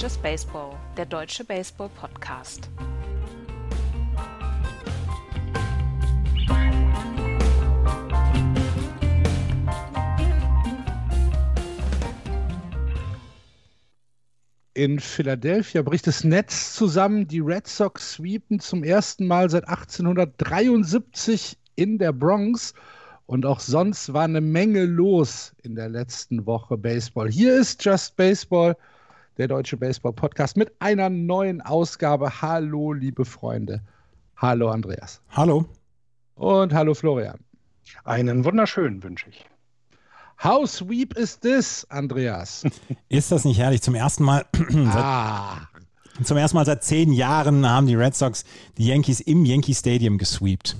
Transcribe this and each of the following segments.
Just Baseball, der deutsche Baseball-Podcast. In Philadelphia bricht das Netz zusammen. Die Red Sox sweepen zum ersten Mal seit 1873 in der Bronx. Und auch sonst war eine Menge los in der letzten Woche Baseball. Hier ist Just Baseball, der deutsche Baseball-Podcast mit einer neuen Ausgabe. Hallo, liebe Freunde. Hallo, Andreas. Hallo. Und hallo, Florian. Einen wunderschönen wünsche ich. How sweep is this, Andreas? Ist das nicht herrlich? Zum ersten Mal. ah. Zum ersten Mal seit zehn Jahren haben die Red Sox die Yankees im Yankee Stadium gesweept.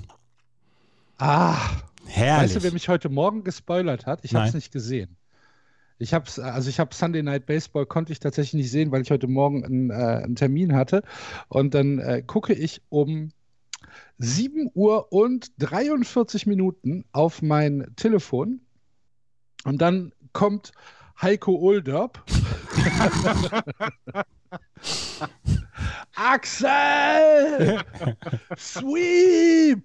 Ah. Herrlich. Weißt du, wer mich heute Morgen gespoilert hat? Ich habe es nicht gesehen. Ich habe also ich habe Sunday Night Baseball konnte ich tatsächlich nicht sehen, weil ich heute Morgen einen, äh, einen Termin hatte. Und dann äh, gucke ich um 7 Uhr und 43 Minuten auf mein Telefon und dann kommt Heiko Ulderb. Axel! Sweep!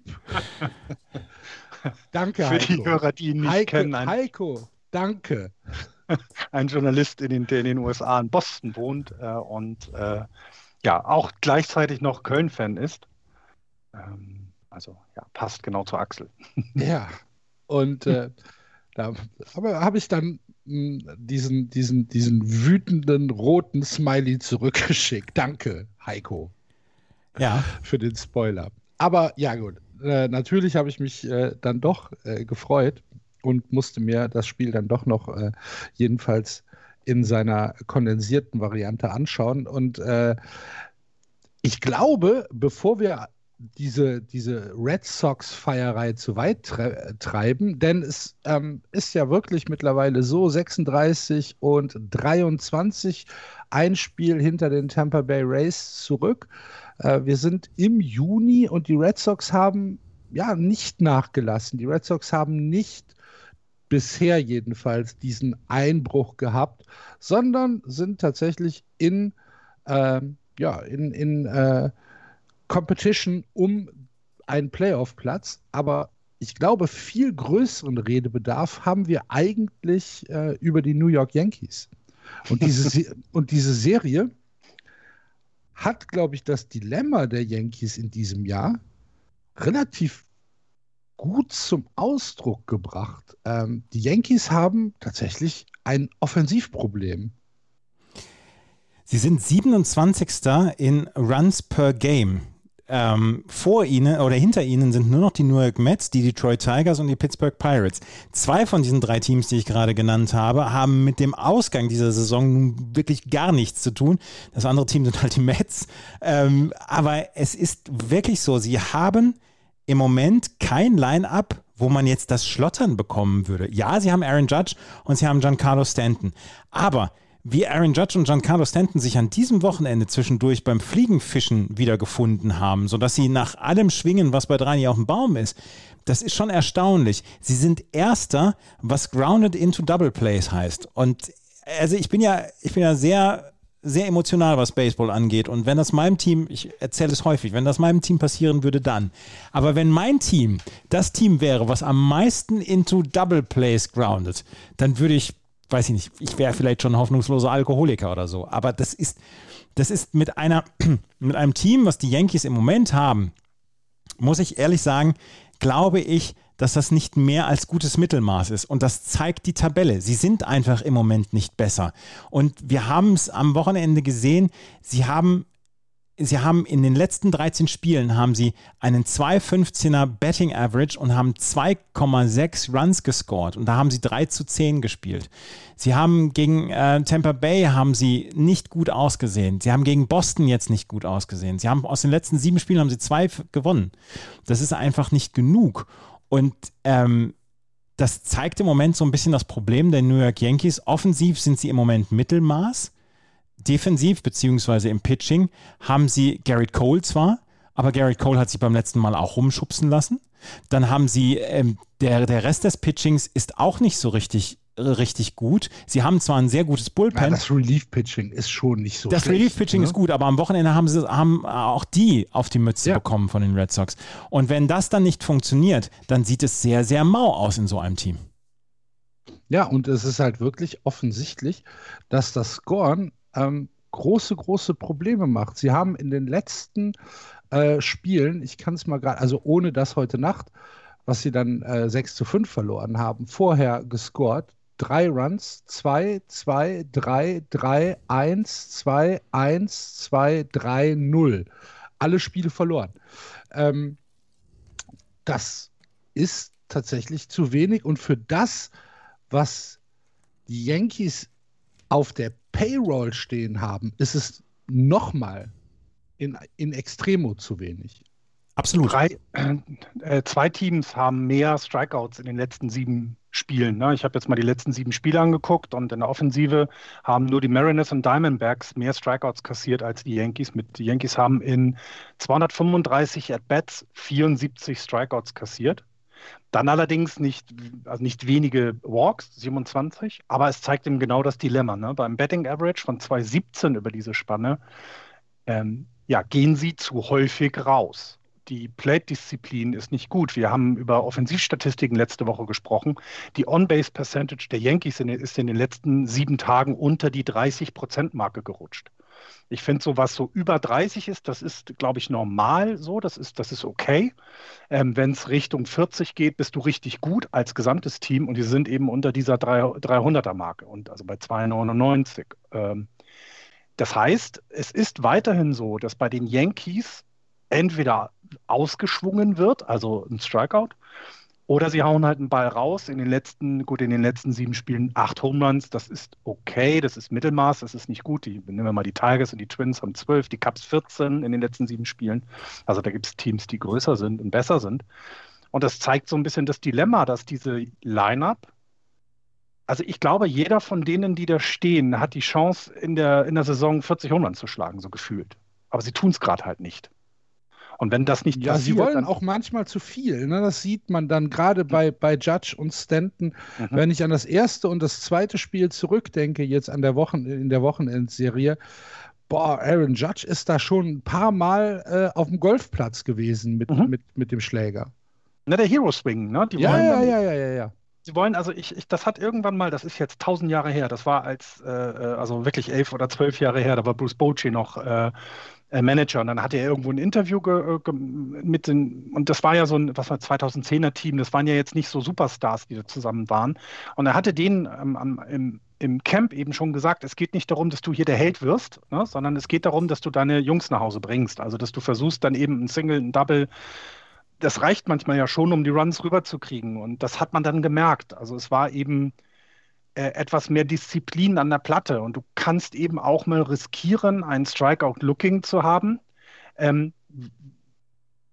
danke, Für Heiko. die Hörer, die ihn nicht Heiko, kennen. Heiko, danke. Ein Journalist in den, der in den USA in Boston wohnt äh, und äh, ja, auch gleichzeitig noch Köln-Fan ist. Ähm, also ja, passt genau zu Axel. Ja, und äh, da habe ich dann mh, hm, diesen, diesen, diesen wütenden roten Smiley zurückgeschickt. Danke, Heiko. Ja. Für den Spoiler. Aber ja, gut. Äh, natürlich habe ich mich äh, dann doch äh, gefreut und musste mir das Spiel dann doch noch äh, jedenfalls in seiner kondensierten Variante anschauen. Und äh, ich glaube, bevor wir diese, diese Red Sox-Feierei zu weit tre treiben, denn es ähm, ist ja wirklich mittlerweile so 36 und 23 ein Spiel hinter den Tampa Bay Rays zurück. Äh, wir sind im Juni und die Red Sox haben ja nicht nachgelassen. Die Red Sox haben nicht bisher jedenfalls diesen Einbruch gehabt, sondern sind tatsächlich in, äh, ja, in, in äh, Competition um einen Playoff-Platz, aber ich glaube, viel größeren Redebedarf haben wir eigentlich äh, über die New York Yankees. Und diese, und diese Serie hat, glaube ich, das Dilemma der Yankees in diesem Jahr relativ gut zum Ausdruck gebracht. Ähm, die Yankees haben tatsächlich ein Offensivproblem. Sie sind 27. in Runs per Game. Ähm, vor ihnen oder hinter ihnen sind nur noch die New York Mets, die Detroit Tigers und die Pittsburgh Pirates. Zwei von diesen drei Teams, die ich gerade genannt habe, haben mit dem Ausgang dieser Saison nun wirklich gar nichts zu tun. Das andere Team sind halt die Mets. Ähm, aber es ist wirklich so, sie haben im Moment kein Line-up, wo man jetzt das Schlottern bekommen würde. Ja, sie haben Aaron Judge und sie haben Giancarlo Stanton. Aber wie Aaron Judge und Giancarlo Stanton sich an diesem Wochenende zwischendurch beim Fliegenfischen wiedergefunden haben, sodass sie nach allem schwingen, was bei drei auf dem Baum ist, das ist schon erstaunlich. Sie sind Erster, was Grounded into Double Plays heißt. Und also ich bin ja, ich bin ja sehr, sehr emotional, was Baseball angeht. Und wenn das meinem Team, ich erzähle es häufig, wenn das meinem Team passieren würde, dann. Aber wenn mein Team das Team wäre, was am meisten into Double Plays grounded, dann würde ich weiß ich nicht, ich wäre vielleicht schon hoffnungsloser Alkoholiker oder so. Aber das ist, das ist mit einer, mit einem Team, was die Yankees im Moment haben, muss ich ehrlich sagen, glaube ich, dass das nicht mehr als gutes Mittelmaß ist. Und das zeigt die Tabelle. Sie sind einfach im Moment nicht besser. Und wir haben es am Wochenende gesehen, sie haben sie haben in den letzten 13 Spielen haben sie einen 2,15er Betting Average und haben 2,6 Runs gescored und da haben sie 3 zu 10 gespielt. Sie haben gegen äh, Tampa Bay haben sie nicht gut ausgesehen. Sie haben gegen Boston jetzt nicht gut ausgesehen. Sie haben aus den letzten sieben Spielen haben sie zwei gewonnen. Das ist einfach nicht genug. Und ähm, das zeigt im Moment so ein bisschen das Problem der New York Yankees. Offensiv sind sie im Moment Mittelmaß defensiv beziehungsweise im Pitching haben sie Garrett Cole zwar, aber Garrett Cole hat sich beim letzten Mal auch rumschubsen lassen. Dann haben sie, ähm, der, der Rest des Pitchings ist auch nicht so richtig richtig gut. Sie haben zwar ein sehr gutes Bullpen. Ja, das Relief-Pitching ist schon nicht so Das Relief-Pitching ne? ist gut, aber am Wochenende haben, sie, haben auch die auf die Mütze ja. bekommen von den Red Sox. Und wenn das dann nicht funktioniert, dann sieht es sehr, sehr mau aus in so einem Team. Ja, und es ist halt wirklich offensichtlich, dass das Scoren ähm, große, große Probleme macht. Sie haben in den letzten äh, Spielen, ich kann es mal gerade, also ohne das heute Nacht, was sie dann äh, 6 zu 5 verloren haben, vorher gescored. Drei Runs, 2, 2, 3, 3, 1, 2, 1, 2, 3, 0. Alle Spiele verloren. Ähm, das ist tatsächlich zu wenig und für das, was die Yankees auf der Payroll stehen haben, ist es nochmal in, in Extremo zu wenig. Absolut. Drei, äh, zwei Teams haben mehr Strikeouts in den letzten sieben Spielen. Ne? Ich habe jetzt mal die letzten sieben Spiele angeguckt und in der Offensive haben nur die Mariners und Diamondbacks mehr Strikeouts kassiert als die Yankees. Mit, die Yankees haben in 235 At-Bats 74 Strikeouts kassiert. Dann allerdings nicht, also nicht wenige Walks, 27, aber es zeigt eben genau das Dilemma. Ne? Beim Betting Average von 217 über diese Spanne ähm, ja, gehen sie zu häufig raus die Plate-Disziplin ist nicht gut. Wir haben über Offensivstatistiken letzte Woche gesprochen. Die On-Base-Percentage der Yankees ist in den letzten sieben Tagen unter die 30-Prozent-Marke gerutscht. Ich finde, so was so über 30 ist, das ist, glaube ich, normal so. Das ist, das ist okay. Ähm, Wenn es Richtung 40 geht, bist du richtig gut als gesamtes Team und die sind eben unter dieser 300er-Marke und also bei 2,99. Ähm, das heißt, es ist weiterhin so, dass bei den Yankees entweder ausgeschwungen wird, also ein Strikeout, oder sie hauen halt einen Ball raus. In den letzten, gut, in den letzten sieben Spielen acht Home Runs. Das ist okay, das ist Mittelmaß, das ist nicht gut. Die, nehmen wir mal die Tigers und die Twins haben zwölf, die Cubs 14 in den letzten sieben Spielen. Also da gibt es Teams, die größer sind und besser sind. Und das zeigt so ein bisschen das Dilemma, dass diese Line-Up, also ich glaube, jeder von denen, die da stehen, hat die Chance, in der, in der Saison 40 Home Runs zu schlagen, so gefühlt. Aber sie tun es gerade halt nicht. Und wenn das nicht ja, passiert, sie wollen auch manchmal zu viel. Ne? Das sieht man dann gerade bei, bei Judge und Stanton. Mhm. Wenn ich an das erste und das zweite Spiel zurückdenke, jetzt an der Wochen, in der Wochenendserie, boah, Aaron Judge ist da schon ein paar Mal äh, auf dem Golfplatz gewesen mit, mhm. mit, mit dem Schläger. Na, der Hero Swing, ne? Die ja, ja, ja, ja, ja, ja. Sie wollen, also ich, ich, das hat irgendwann mal, das ist jetzt tausend Jahre her, das war als, äh, äh also wirklich elf oder zwölf Jahre her, da war Bruce Bochy noch äh, Manager. Und dann hatte er irgendwo ein Interview ge, mit den, und das war ja so ein, was war 2010er Team, das waren ja jetzt nicht so Superstars, die da zusammen waren. Und er hatte denen ähm, im, im Camp eben schon gesagt, es geht nicht darum, dass du hier der Held wirst, ne, sondern es geht darum, dass du deine Jungs nach Hause bringst. Also, dass du versuchst, dann eben ein Single, ein Double, das reicht manchmal ja schon, um die Runs rüberzukriegen. Und das hat man dann gemerkt. Also, es war eben äh, etwas mehr Disziplin an der Platte und du kannst eben auch mal riskieren, einen Strikeout-Looking zu haben. Ähm,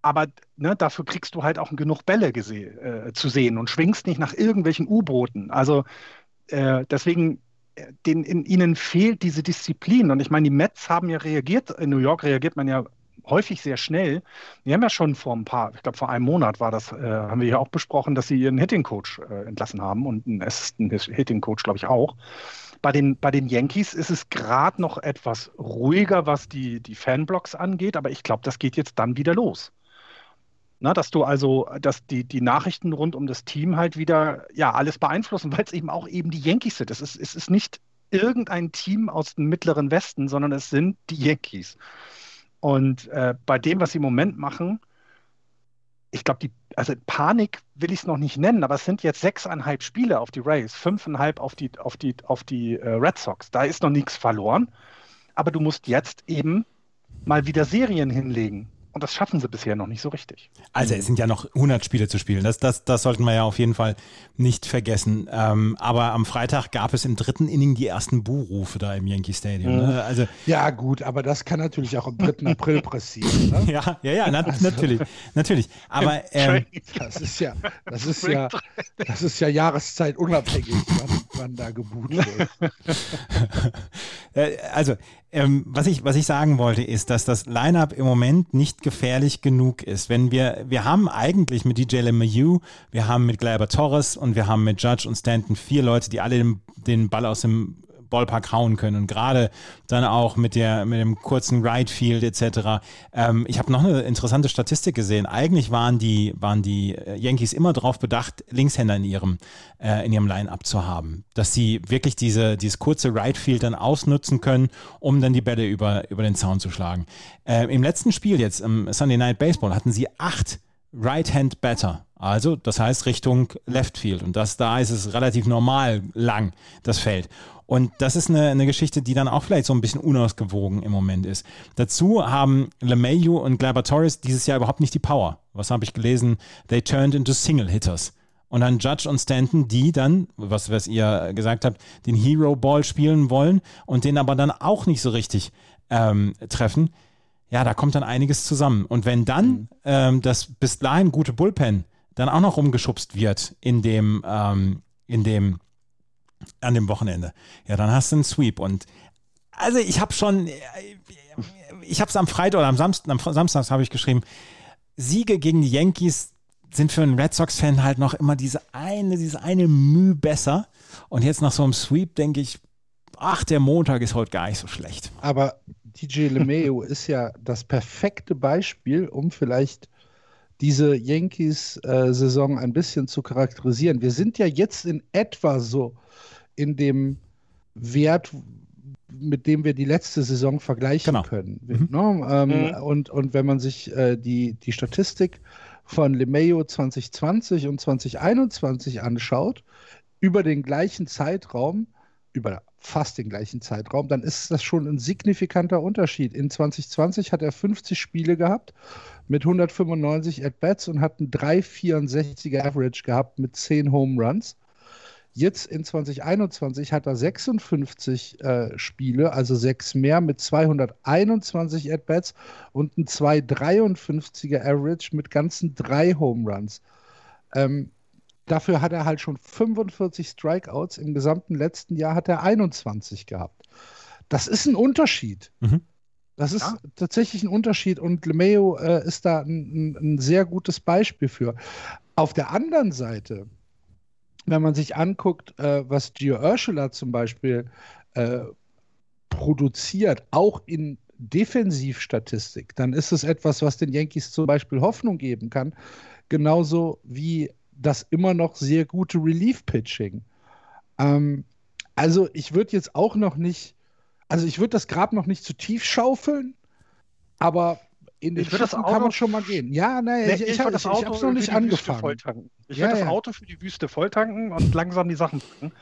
aber ne, dafür kriegst du halt auch genug Bälle äh, zu sehen und schwingst nicht nach irgendwelchen U-Booten. Also äh, deswegen, äh, den, in ihnen fehlt diese Disziplin. Und ich meine, die Mets haben ja reagiert, in New York reagiert man ja häufig sehr schnell. Wir haben ja schon vor ein paar, ich glaube vor einem Monat war das, äh, haben wir ja auch besprochen, dass sie ihren Hitting-Coach äh, entlassen haben und einen Assistant Hitting-Coach, glaube ich, auch. Bei den, bei den Yankees ist es gerade noch etwas ruhiger, was die, die Fanblocks angeht, aber ich glaube, das geht jetzt dann wieder los. Na, dass du also, dass die, die Nachrichten rund um das Team halt wieder ja alles beeinflussen, weil es eben auch eben die Yankees sind. Es ist, es ist nicht irgendein Team aus dem mittleren Westen, sondern es sind die Yankees. Und äh, bei dem, was sie im Moment machen, ich glaube, die, also Panik will ich es noch nicht nennen, aber es sind jetzt sechseinhalb Spiele auf die Rays, fünfeinhalb auf die, auf die, auf die äh, Red Sox. Da ist noch nichts verloren. Aber du musst jetzt eben mal wieder Serien hinlegen. Und das schaffen sie bisher noch nicht so richtig. Also es sind ja noch 100 Spiele zu spielen. Das, das, das sollten wir ja auf jeden Fall nicht vergessen. Ähm, aber am Freitag gab es im dritten Inning die ersten Buhrufe da im Yankee Stadium. Ne? Also, ja gut, aber das kann natürlich auch am 3. April passieren. Ne? ja, ja, ja, na, also, natürlich, natürlich. Aber ähm, das ist ja, das ist ja, das ist ja Jahreszeit unabhängig, wann, wann da gebuht wird. Äh, also, ähm, was, ich, was ich sagen wollte, ist, dass das Lineup im Moment nicht gefährlich genug ist. Wenn wir, wir haben eigentlich mit DJ LeMayu, wir haben mit Gleiber Torres und wir haben mit Judge und Stanton vier Leute, die alle den, den Ball aus dem Ballpark hauen können. Und gerade dann auch mit, der, mit dem kurzen Right Field etc. Ähm, ich habe noch eine interessante Statistik gesehen. Eigentlich waren die, waren die äh, Yankees immer darauf bedacht, Linkshänder in ihrem, äh, in ihrem Line-Up zu haben. Dass sie wirklich diese, dieses kurze Right Field dann ausnutzen können, um dann die Bälle über, über den Zaun zu schlagen. Äh, Im letzten Spiel jetzt, im Sunday Night Baseball, hatten sie acht Right-Hand Batter. Also, das heißt Richtung Left Field. Und das, da ist es relativ normal lang, das Feld. Und das ist eine, eine Geschichte, die dann auch vielleicht so ein bisschen unausgewogen im Moment ist. Dazu haben LeMayu und Glaber Torres dieses Jahr überhaupt nicht die Power. Was habe ich gelesen? They turned into Single Hitters. Und dann Judge und Stanton, die dann, was, was ihr gesagt habt, den Hero Ball spielen wollen und den aber dann auch nicht so richtig ähm, treffen. Ja, da kommt dann einiges zusammen. Und wenn dann mhm. ähm, das bis dahin gute Bullpen dann auch noch rumgeschubst wird in dem, ähm, in dem an dem Wochenende. Ja, dann hast du einen Sweep. Und also ich habe schon, ich habe es am Freitag oder am Samstag, am Samstag habe ich geschrieben, Siege gegen die Yankees sind für einen Red Sox-Fan halt noch immer diese eine, diese eine Mühe besser. Und jetzt nach so einem Sweep denke ich, ach, der Montag ist heute gar nicht so schlecht. Aber DJ LeMayo ist ja das perfekte Beispiel, um vielleicht diese Yankees-Saison ein bisschen zu charakterisieren. Wir sind ja jetzt in etwa so in dem Wert, mit dem wir die letzte Saison vergleichen genau. können. Mhm. Ne? Ähm, mhm. und, und wenn man sich äh, die, die Statistik von LeMayo 2020 und 2021 anschaut, über den gleichen Zeitraum, über fast den gleichen Zeitraum, dann ist das schon ein signifikanter Unterschied. In 2020 hat er 50 Spiele gehabt mit 195 At-Bats und hat einen 3,64er Average gehabt mit 10 Home Runs. Jetzt in 2021 hat er 56 äh, Spiele, also sechs mehr mit 221 At-Bats und ein 253er Average mit ganzen drei Home Runs. Ähm, dafür hat er halt schon 45 Strikeouts. Im gesamten letzten Jahr hat er 21 gehabt. Das ist ein Unterschied. Mhm. Das ist ja. tatsächlich ein Unterschied und LeMayo äh, ist da ein, ein, sehr gutes Beispiel für. Auf der anderen Seite wenn man sich anguckt, äh, was Gio Urshela zum Beispiel äh, produziert, auch in Defensivstatistik, dann ist es etwas, was den Yankees zum Beispiel Hoffnung geben kann. Genauso wie das immer noch sehr gute Relief-Pitching. Ähm, also ich würde jetzt auch noch nicht, also ich würde das Grab noch nicht zu tief schaufeln, aber in den Schiffen kann man schon mal gehen. Ja, nein, nee, ich, ich, ich, ich habe es noch nicht angefangen. Ich ja, würde ja. das Auto für die Wüste volltanken und langsam die Sachen packen.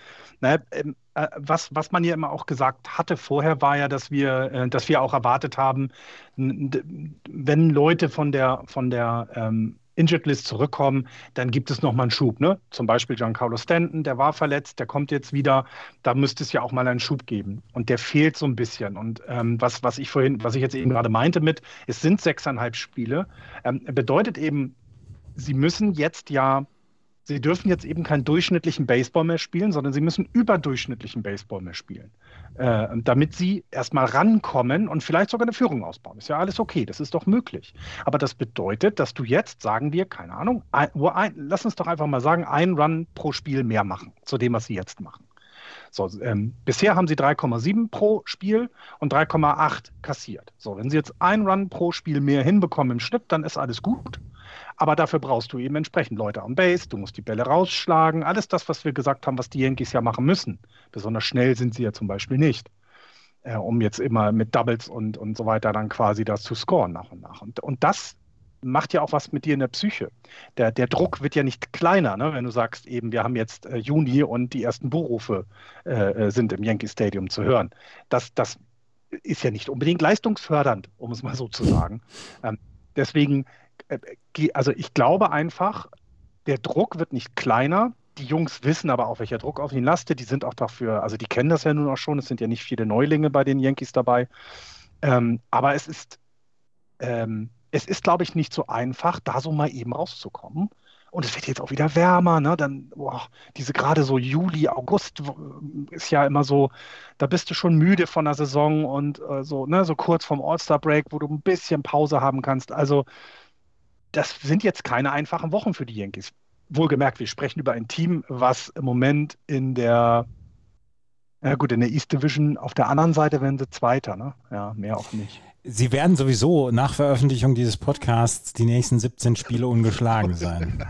Naja, ähm, äh, was, was man ja immer auch gesagt hatte vorher, war ja, dass wir, äh, dass wir auch erwartet haben, wenn Leute von der, von der ähm, Injured List zurückkommen, dann gibt es nochmal einen Schub. Ne? Zum Beispiel Giancarlo Stanton, der war verletzt, der kommt jetzt wieder. Da müsste es ja auch mal einen Schub geben. Und der fehlt so ein bisschen. Und ähm, was, was ich vorhin, was ich jetzt eben gerade meinte mit, es sind sechseinhalb Spiele, ähm, bedeutet eben, sie müssen jetzt ja Sie dürfen jetzt eben keinen durchschnittlichen Baseball mehr spielen, sondern sie müssen überdurchschnittlichen Baseball mehr spielen, äh, damit sie erstmal rankommen und vielleicht sogar eine Führung ausbauen. Ist ja alles okay, das ist doch möglich. Aber das bedeutet, dass du jetzt, sagen wir, keine Ahnung, ein, ein, lass uns doch einfach mal sagen, ein Run pro Spiel mehr machen, zu dem, was sie jetzt machen. So, ähm, bisher haben sie 3,7 pro Spiel und 3,8 kassiert. So, wenn sie jetzt ein Run pro Spiel mehr hinbekommen im Schnitt, dann ist alles gut. Aber dafür brauchst du eben entsprechend Leute am Base, du musst die Bälle rausschlagen, alles das, was wir gesagt haben, was die Yankees ja machen müssen. Besonders schnell sind sie ja zum Beispiel nicht, äh, um jetzt immer mit Doubles und, und so weiter dann quasi das zu scoren nach und nach. Und, und das macht ja auch was mit dir in der Psyche. Der, der Druck wird ja nicht kleiner, ne? wenn du sagst, eben, wir haben jetzt äh, Juni und die ersten Buhrufe äh, äh sind im Yankee Stadium zu hören. Das, das ist ja nicht unbedingt leistungsfördernd, um es mal so zu sagen. Ähm, deswegen also ich glaube einfach, der Druck wird nicht kleiner. Die Jungs wissen aber auch, welcher Druck auf ihnen lastet. Die sind auch dafür, also die kennen das ja nun auch schon. Es sind ja nicht viele Neulinge bei den Yankees dabei. Ähm, aber es ist, ähm, es ist, glaube ich, nicht so einfach, da so mal eben rauszukommen und es wird jetzt auch wieder wärmer, ne? Dann, boah, diese gerade so Juli, August ist ja immer so, da bist du schon müde von der Saison und äh, so, ne, so kurz vorm All-Star-Break, wo du ein bisschen Pause haben kannst. Also, das sind jetzt keine einfachen Wochen für die Yankees. Wohlgemerkt, wir sprechen über ein Team, was im Moment in der ja gut, in der East Division auf der anderen Seite werden sie Zweiter, ne? Ja, mehr auch nicht. Sie werden sowieso nach Veröffentlichung dieses Podcasts die nächsten 17 Spiele ungeschlagen sein.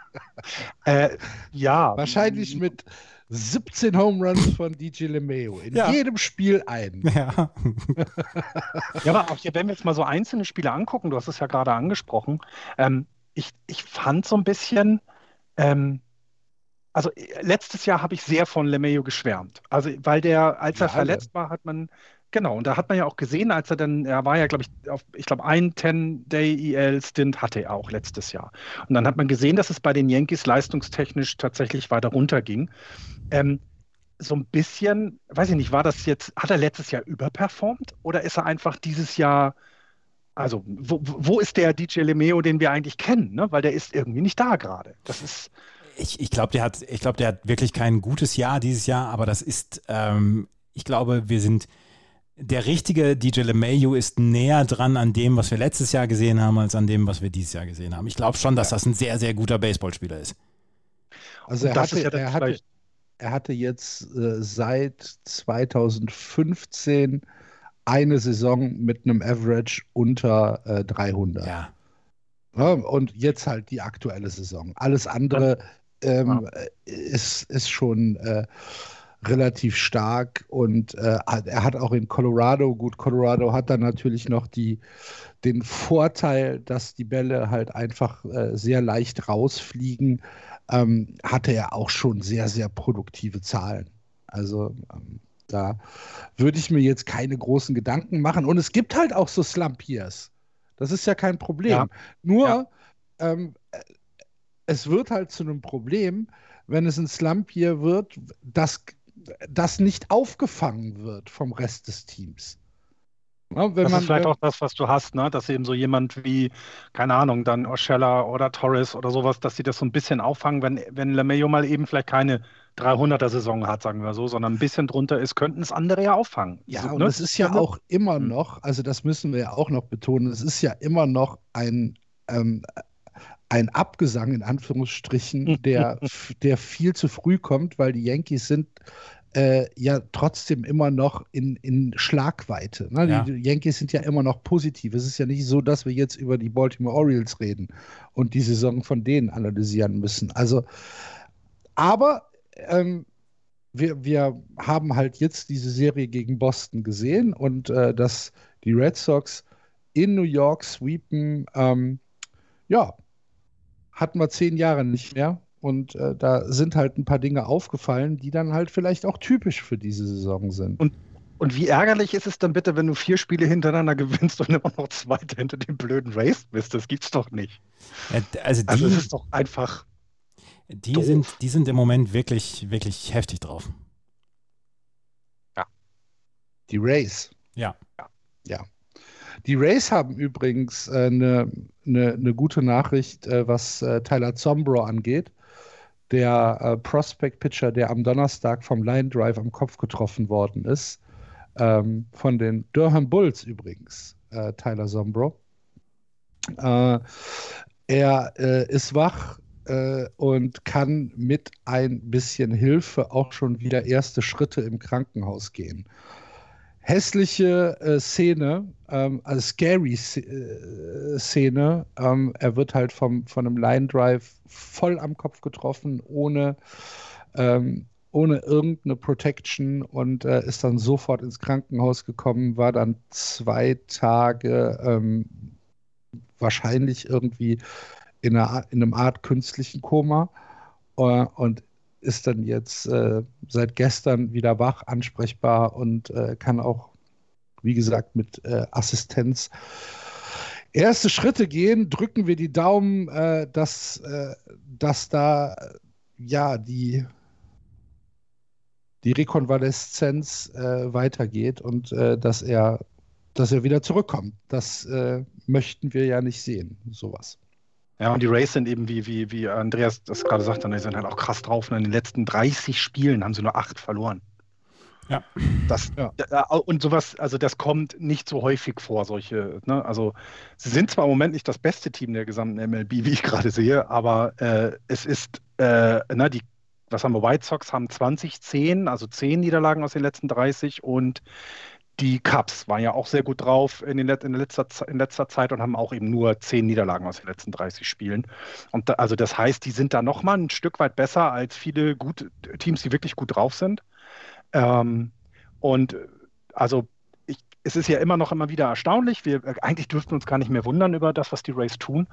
äh, ja. Wahrscheinlich mit 17 Home Runs von DJ LeMayo. In ja. jedem Spiel ein. Ja. ja, aber auch hier, wenn wir jetzt mal so einzelne Spiele angucken, du hast es ja gerade angesprochen, ähm, ich, ich fand so ein bisschen, ähm, also äh, letztes Jahr habe ich sehr von LeMayo geschwärmt. Also, weil der, als er ja, verletzt war, hat man, genau, und da hat man ja auch gesehen, als er dann, er war ja, glaube ich, auf, ich glaube, ein 10-Day-EL-Stint hatte er auch letztes Jahr. Und dann hat man gesehen, dass es bei den Yankees leistungstechnisch tatsächlich weiter runterging. Ähm, so ein bisschen, weiß ich nicht, war das jetzt, hat er letztes Jahr überperformt oder ist er einfach dieses Jahr, also wo, wo ist der DJ LeMeo, den wir eigentlich kennen? Ne? Weil der ist irgendwie nicht da gerade. Das ist ich, ich glaube, der, hat, glaub, der hat wirklich kein gutes Jahr dieses Jahr, aber das ist, ähm, ich glaube, wir sind, der richtige DJ LeMayu ist näher dran an dem, was wir letztes Jahr gesehen haben, als an dem, was wir dieses Jahr gesehen haben. Ich glaube schon, dass das ein sehr, sehr guter Baseballspieler ist. Also er hatte, ja er, hatte, er hatte jetzt äh, seit 2015 eine Saison mit einem Average unter äh, 300. Ja. ja. Und jetzt halt die aktuelle Saison. Alles andere ähm, ja. ist, ist schon äh, relativ stark und äh, er hat auch in Colorado, gut, Colorado hat dann natürlich noch die, den Vorteil, dass die Bälle halt einfach äh, sehr leicht rausfliegen, ähm, hatte er auch schon sehr, sehr produktive Zahlen. Also ähm, da würde ich mir jetzt keine großen Gedanken machen. Und es gibt halt auch so Slump Years. Das ist ja kein Problem. Ja. Nur ja. Ähm, es wird halt zu einem Problem, wenn es ein Slump hier wird, dass das nicht aufgefangen wird vom Rest des Teams. Ja, das man, ist vielleicht auch das, was du hast, ne? dass eben so jemand wie, keine Ahnung, dann Oshella oder Torres oder sowas, dass sie das so ein bisschen auffangen, wenn, wenn LeMayo mal eben vielleicht keine 300er-Saison hat, sagen wir so, sondern ein bisschen drunter ist, könnten es andere ja auffangen. Ja, so, und ne? es ist ja auch immer hm. noch, also das müssen wir ja auch noch betonen, es ist ja immer noch ein, ähm, ein Abgesang in Anführungsstrichen, der, der viel zu früh kommt, weil die Yankees sind äh, ja trotzdem immer noch in, in Schlagweite. Ne? Ja. Die Yankees sind ja immer noch positiv. Es ist ja nicht so, dass wir jetzt über die Baltimore Orioles reden und die Saison von denen analysieren müssen. Also, aber ähm, wir, wir haben halt jetzt diese Serie gegen Boston gesehen und äh, dass die Red Sox in New York sweepen, ähm, ja, hatten wir zehn Jahre nicht mehr. Und äh, da sind halt ein paar Dinge aufgefallen, die dann halt vielleicht auch typisch für diese Saison sind. Und, und wie ärgerlich ist es dann bitte, wenn du vier Spiele hintereinander gewinnst und immer noch Zweiter hinter dem blöden Race bist? Das gibt's doch nicht. Ja, also, die, also es ist doch einfach. Die sind, die sind im Moment wirklich, wirklich heftig drauf. Ja. Die Race. Ja. Ja. Die Rays haben übrigens eine äh, ne, ne, ne gute Nachricht, äh, was äh, Tyler Zombro angeht. Der äh, Prospect-Pitcher, der am Donnerstag vom Line Drive am Kopf getroffen worden ist. Ähm, von den Durham Bulls übrigens, äh, Tyler Zombro. Äh, er ist wach, und kann mit ein bisschen Hilfe auch schon wieder erste Schritte im Krankenhaus gehen hässliche äh, Szene, ähm, also scary äh, Szene. Ähm, er wird halt vom, von einem Line Drive voll am Kopf getroffen, ohne, ähm, ohne irgendeine Protection und äh, ist dann sofort ins Krankenhaus gekommen, war dann zwei Tage ähm, wahrscheinlich irgendwie in, einer, in einem Art künstlichen Koma. Äh, und ist dann jetzt äh, seit gestern wieder wach, ansprechbar und äh, kann auch, wie gesagt, mit äh, Assistenz erste Schritte gehen. Drücken wir die Daumen, äh, dass, äh, dass da ja die, die Rekonvaleszenz äh, weitergeht und dass er dass er wieder zurückkommt. Das möchten wir ja nicht sehen, sowas. Ja, und die Rays sind eben, wie, wie, wie Andreas das gerade sagte, die sind halt auch krass drauf. Und in den letzten 30 Spielen haben sie nur acht verloren. Ja. Das, ja. Und sowas, also das kommt nicht so häufig vor, solche, ne? Also sie sind zwar im Moment nicht das beste Team der gesamten MLB, wie ich gerade sehe, aber äh, es ist, äh, na, die, was haben wir, White Sox haben 20, 10, also 10 Niederlagen aus den letzten 30 und die Cubs waren ja auch sehr gut drauf in, den, in, letzter, in letzter Zeit und haben auch eben nur zehn Niederlagen aus den letzten 30 Spielen. Und da, also das heißt, die sind da nochmal ein Stück weit besser als viele gut, Teams, die wirklich gut drauf sind. Ähm, und also ich, es ist ja immer noch immer wieder erstaunlich. Wir eigentlich dürften uns gar nicht mehr wundern über das, was die Rays tun.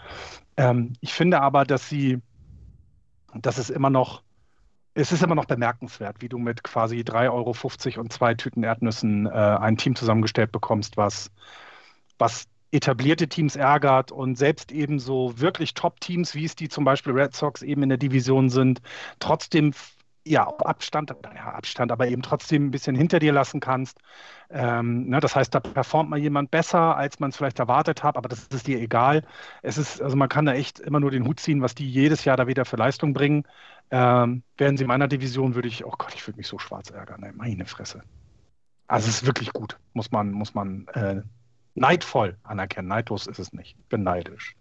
Ähm, ich finde aber, dass sie, dass es immer noch es ist immer noch bemerkenswert, wie du mit quasi 3,50 Euro und zwei Tüten Erdnüssen äh, ein Team zusammengestellt bekommst, was, was etablierte Teams ärgert und selbst eben so wirklich Top-Teams, wie es die zum Beispiel Red Sox eben in der Division sind, trotzdem ja, Abstand, ja, Abstand, aber eben trotzdem ein bisschen hinter dir lassen kannst. Ähm, ne, das heißt, da performt mal jemand besser, als man es vielleicht erwartet hat, aber das ist dir egal. Es ist, also man kann da echt immer nur den Hut ziehen, was die jedes Jahr da wieder für Leistung bringen. Ähm, wären sie in meiner Division, würde ich, oh Gott, ich würde mich so schwarz ärgern. Ne, meine Fresse. Also es ist wirklich gut, muss man, muss man äh, neidvoll anerkennen. Neidlos ist es nicht. Ich bin neidisch.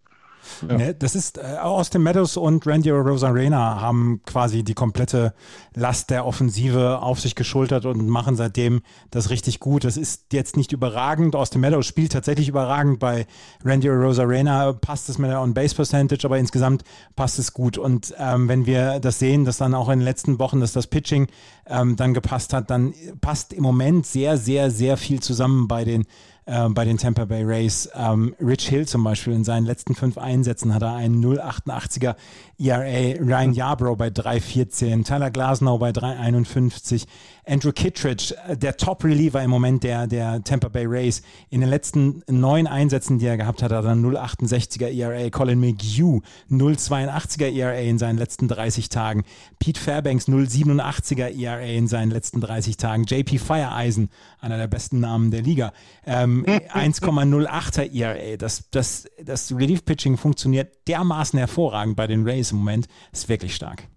Ja. Ne, das ist äh, Austin Meadows und Randy Rosarena haben quasi die komplette Last der Offensive auf sich geschultert und machen seitdem das richtig gut. Das ist jetzt nicht überragend. Austin Meadows spielt tatsächlich überragend. Bei Randy Rosarena passt es mit der On-Base-Percentage, aber insgesamt passt es gut. Und ähm, wenn wir das sehen, dass dann auch in den letzten Wochen, dass das Pitching ähm, dann gepasst hat, dann passt im Moment sehr, sehr, sehr viel zusammen bei den äh, bei den Tampa Bay Rays. Ähm, Rich Hill zum Beispiel in seinen letzten fünf Einsätzen hat er einen 0,88er ERA, Ryan Yarbrough bei 3,14, Tyler Glasnow bei 3,51, Andrew Kittredge, äh, der Top-Reliever im Moment der, der Tampa Bay Rays. In den letzten neun Einsätzen, die er gehabt hat, hat er 0,68er ERA. Colin McHugh 0,82er ERA in seinen letzten 30 Tagen. Pete Fairbanks 0,87er ERA in seinen letzten 30 Tagen. JP Fireeisen, einer der besten Namen der Liga, ähm, 1,08er ERA. Das, das, das Relief-Pitching funktioniert dermaßen hervorragend bei den Rays im Moment. Ist wirklich stark.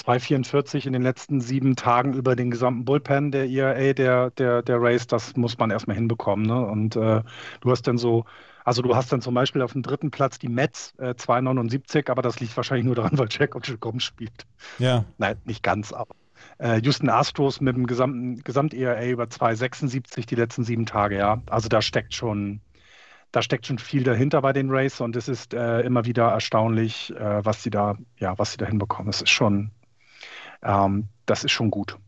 2,44 in den letzten sieben Tagen über den gesamten Bullpen der ERA, der, der, der Race, das muss man erstmal hinbekommen. Ne? Und äh, du hast dann so, also du hast dann zum Beispiel auf dem dritten Platz die Mets äh, 2,79, aber das liegt wahrscheinlich nur daran, weil Jack und spielt. Ja. Nein, nicht ganz, aber. Äh, Houston Astros mit dem gesamten Gesamt-ERA über 2,76 die letzten sieben Tage, ja. Also da steckt schon, da steckt schon viel dahinter bei den Rays und es ist äh, immer wieder erstaunlich, äh, was sie da, ja, was sie da hinbekommen. Es ist schon, ähm, das ist schon gut.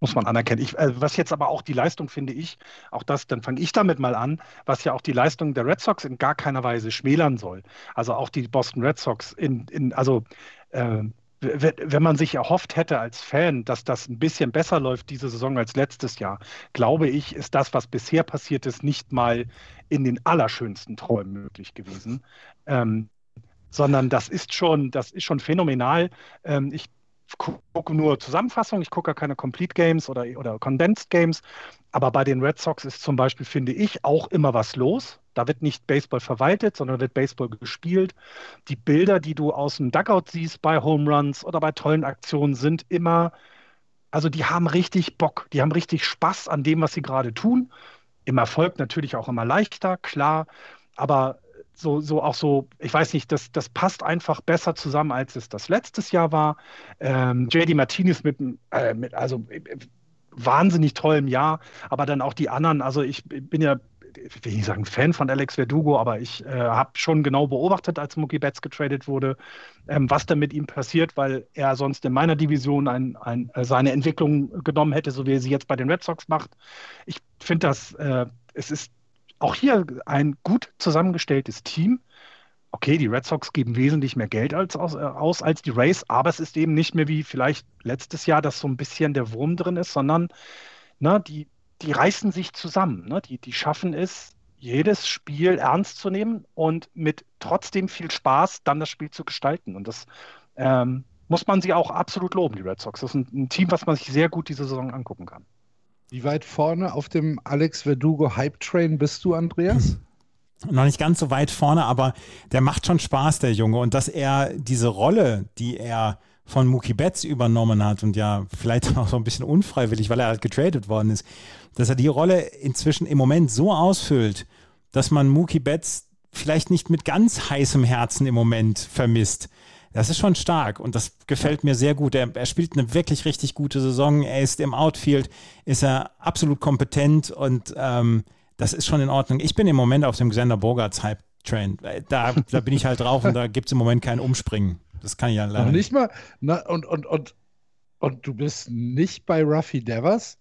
Muss man anerkennen. Ich, äh, was jetzt aber auch die Leistung, finde ich, auch das, dann fange ich damit mal an, was ja auch die Leistung der Red Sox in gar keiner Weise schmälern soll. Also auch die Boston Red Sox in, in also äh, wenn man sich erhofft hätte als Fan, dass das ein bisschen besser läuft diese Saison als letztes Jahr, glaube ich, ist das, was bisher passiert ist, nicht mal in den allerschönsten Träumen möglich gewesen. Ähm, sondern das ist schon, das ist schon phänomenal. Ähm, ich gucke nur Zusammenfassungen, ich gucke gar keine Complete Games oder, oder Condensed Games. Aber bei den Red Sox ist zum Beispiel, finde ich, auch immer was los. Da wird nicht Baseball verwaltet, sondern wird Baseball gespielt. Die Bilder, die du aus dem Dugout siehst bei Home Runs oder bei tollen Aktionen, sind immer, also die haben richtig Bock, die haben richtig Spaß an dem, was sie gerade tun. Im Erfolg natürlich auch immer leichter, klar. Aber so, so auch so, ich weiß nicht, das, das passt einfach besser zusammen, als es das letztes Jahr war. Ähm, JD Martinez mit, äh, mit also äh, wahnsinnig tollem Jahr, aber dann auch die anderen, also ich bin ja ich will nicht sagen Fan von Alex Verdugo, aber ich äh, habe schon genau beobachtet, als Mookie Betts getradet wurde, ähm, was da mit ihm passiert, weil er sonst in meiner Division ein, ein, äh, seine Entwicklung genommen hätte, so wie er sie jetzt bei den Red Sox macht. Ich finde das, äh, es ist auch hier ein gut zusammengestelltes Team. Okay, die Red Sox geben wesentlich mehr Geld als, aus, äh, aus als die Rays, aber es ist eben nicht mehr wie vielleicht letztes Jahr, dass so ein bisschen der Wurm drin ist, sondern ne, die, die reißen sich zusammen. Ne? Die, die schaffen es, jedes Spiel ernst zu nehmen und mit trotzdem viel Spaß dann das Spiel zu gestalten. Und das ähm, muss man sie auch absolut loben, die Red Sox. Das ist ein, ein Team, was man sich sehr gut diese Saison angucken kann. Wie weit vorne auf dem Alex Verdugo Hype Train bist du, Andreas? noch nicht ganz so weit vorne, aber der macht schon Spaß, der Junge. Und dass er diese Rolle, die er von Mookie Betts übernommen hat und ja vielleicht auch so ein bisschen unfreiwillig, weil er halt getradet worden ist, dass er die Rolle inzwischen im Moment so ausfüllt, dass man Mookie Betts vielleicht nicht mit ganz heißem Herzen im Moment vermisst. Das ist schon stark und das gefällt mir sehr gut. Er, er, spielt eine wirklich richtig gute Saison. Er ist im Outfield, ist er absolut kompetent und ähm, das ist schon in Ordnung. Ich bin im Moment auf dem Xander Bogarts Hype-Train. Da, da bin ich halt drauf und da gibt es im Moment kein Umspringen. Das kann ich ja leider nicht. nicht mal, na, und, und, und, und du bist nicht bei Ruffy Devers?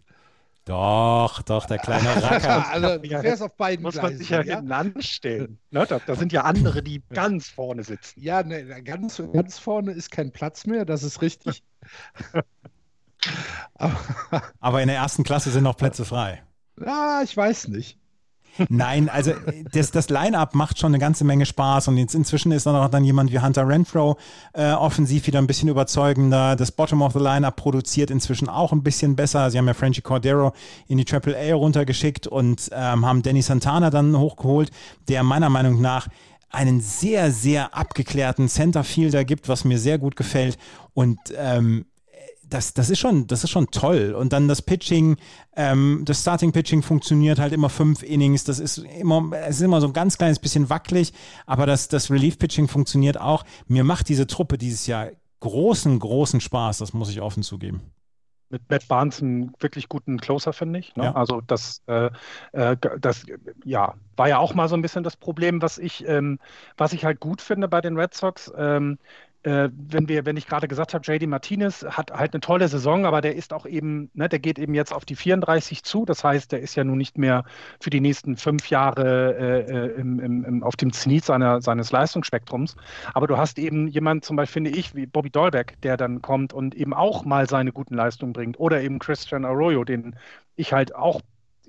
Doch, doch, der kleine Racker. also, du fährst auf beiden Muss man sich ja, ja? hinten anstellen. Ne, da, da, sind ja andere, die ganz vorne sitzen. Ja, ne, ganz, ganz vorne ist kein Platz mehr, das ist richtig. aber, aber in der ersten Klasse sind noch Plätze frei. Ja, ich weiß nicht. Nein, also das, das Line-Up macht schon eine ganze Menge Spaß und jetzt inzwischen ist dann auch dann jemand wie Hunter Renfro äh, offensiv wieder ein bisschen überzeugender. Das Bottom of the Line-Up produziert inzwischen auch ein bisschen besser. Sie haben ja Frenchy Cordero in die Triple A runtergeschickt und ähm, haben Danny Santana dann hochgeholt, der meiner Meinung nach einen sehr, sehr abgeklärten Centerfielder gibt, was mir sehr gut gefällt. Und ähm, das, das, ist schon, das ist schon toll. Und dann das Pitching, ähm, das Starting Pitching funktioniert halt immer fünf Innings. Das ist immer, es ist immer so ein ganz kleines bisschen wackelig, aber das, das Relief Pitching funktioniert auch. Mir macht diese Truppe dieses Jahr großen, großen Spaß. Das muss ich offen zugeben mit Matt Barnes einen wirklich guten Closer, finde ich. Ne? Ja. Also das, äh, äh, das ja, war ja auch mal so ein bisschen das Problem, was ich, ähm, was ich halt gut finde bei den Red Sox. Ähm, äh, wenn wir, wenn ich gerade gesagt habe, JD Martinez hat halt eine tolle Saison, aber der ist auch eben, ne, der geht eben jetzt auf die 34 zu. Das heißt, der ist ja nun nicht mehr für die nächsten fünf Jahre äh, äh im, im, im, auf dem Zenit seiner, seines Leistungsspektrums. Aber du hast eben jemanden, zum Beispiel finde ich, wie Bobby Dolbeck, der dann kommt und eben auch mal seine guten Leistungen bringt. Oder eben Christian Arroyo, den ich halt auch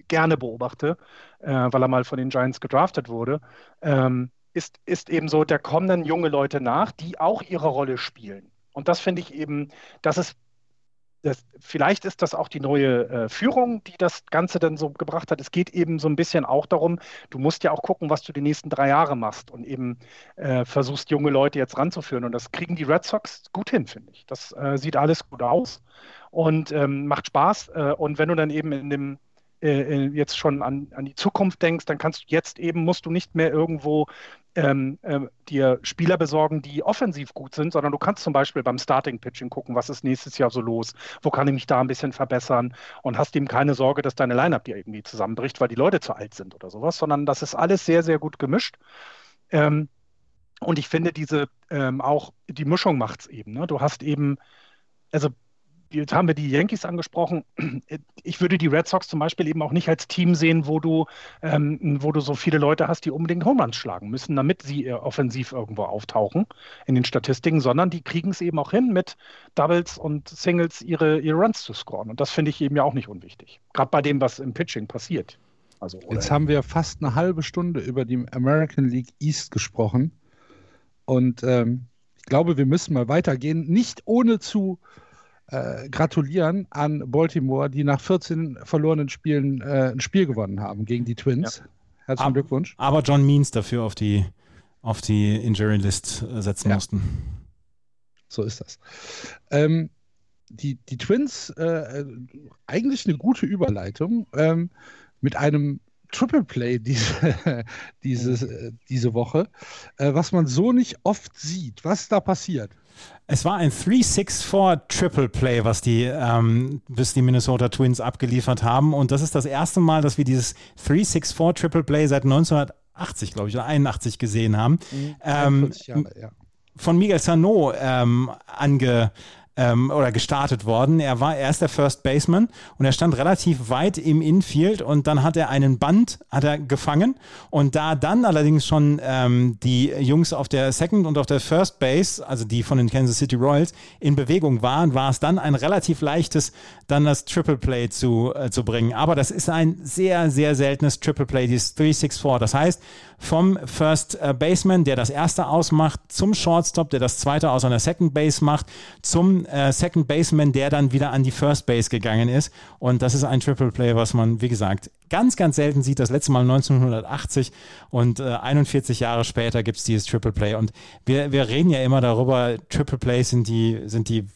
gerne beobachte, äh, weil er mal von den Giants gedraftet wurde. Ähm, ist, ist eben so, da kommen dann junge Leute nach, die auch ihre Rolle spielen. Und das finde ich eben, das ist, das, vielleicht ist das auch die neue äh, Führung, die das Ganze dann so gebracht hat. Es geht eben so ein bisschen auch darum, du musst ja auch gucken, was du die nächsten drei Jahre machst und eben äh, versuchst, junge Leute jetzt ranzuführen. Und das kriegen die Red Sox gut hin, finde ich. Das äh, sieht alles gut aus und ähm, macht Spaß. Äh, und wenn du dann eben in dem äh, jetzt schon an, an die Zukunft denkst, dann kannst du jetzt eben, musst du nicht mehr irgendwo ähm, äh, dir Spieler besorgen, die offensiv gut sind, sondern du kannst zum Beispiel beim Starting Pitching gucken, was ist nächstes Jahr so los, wo kann ich mich da ein bisschen verbessern und hast eben keine Sorge, dass deine Lineup dir irgendwie zusammenbricht, weil die Leute zu alt sind oder sowas, sondern das ist alles sehr, sehr gut gemischt. Ähm, und ich finde diese ähm, auch die Mischung macht es eben. Ne? Du hast eben, also jetzt haben wir die Yankees angesprochen. Ich würde die Red Sox zum Beispiel eben auch nicht als Team sehen, wo du, ähm, wo du so viele Leute hast, die unbedingt Home Runs schlagen müssen, damit sie äh, offensiv irgendwo auftauchen in den Statistiken, sondern die kriegen es eben auch hin, mit Doubles und Singles ihre, ihre Runs zu scoren. Und das finde ich eben ja auch nicht unwichtig. Gerade bei dem, was im Pitching passiert. Also, Jetzt haben wir fast eine halbe Stunde über die American League East gesprochen. Und ähm, ich glaube, wir müssen mal weitergehen, nicht ohne zu äh, gratulieren an Baltimore, die nach 14 verlorenen Spielen äh, ein Spiel gewonnen haben gegen die Twins. Ja. Herzlichen aber, Glückwunsch. Aber John Means dafür auf die, auf die Injury List äh, setzen ja. mussten. So ist das. Ähm, die, die Twins, äh, eigentlich eine gute Überleitung ähm, mit einem Triple Play diese, diese, mhm. diese Woche, äh, was man so nicht oft sieht. Was da passiert? Es war ein 3-6-4 Triple Play, was die, ähm, bis die Minnesota Twins abgeliefert haben. Und das ist das erste Mal, dass wir dieses 3-6-4 Triple Play seit 1980, glaube ich, oder 81 gesehen haben. Mhm, ähm, Jahre, ja. Von Miguel Sano ähm, ange ähm, oder gestartet worden. Er war erst der First Baseman und er stand relativ weit im Infield und dann hat er einen Band hat er gefangen und da dann allerdings schon ähm, die Jungs auf der Second und auf der First Base, also die von den Kansas City Royals, in Bewegung waren, war es dann ein relativ leichtes, dann das Triple Play zu, äh, zu bringen. Aber das ist ein sehr, sehr seltenes Triple Play, dieses 3-6-4. Das heißt, vom First äh, Baseman, der das erste ausmacht, zum Shortstop, der das zweite aus einer Second Base macht, zum äh, Second Baseman, der dann wieder an die First Base gegangen ist. Und das ist ein Triple Play, was man, wie gesagt, ganz, ganz selten sieht. Das letzte Mal 1980 und äh, 41 Jahre später gibt es dieses Triple Play. Und wir, wir reden ja immer darüber, Triple Plays sind die, sind die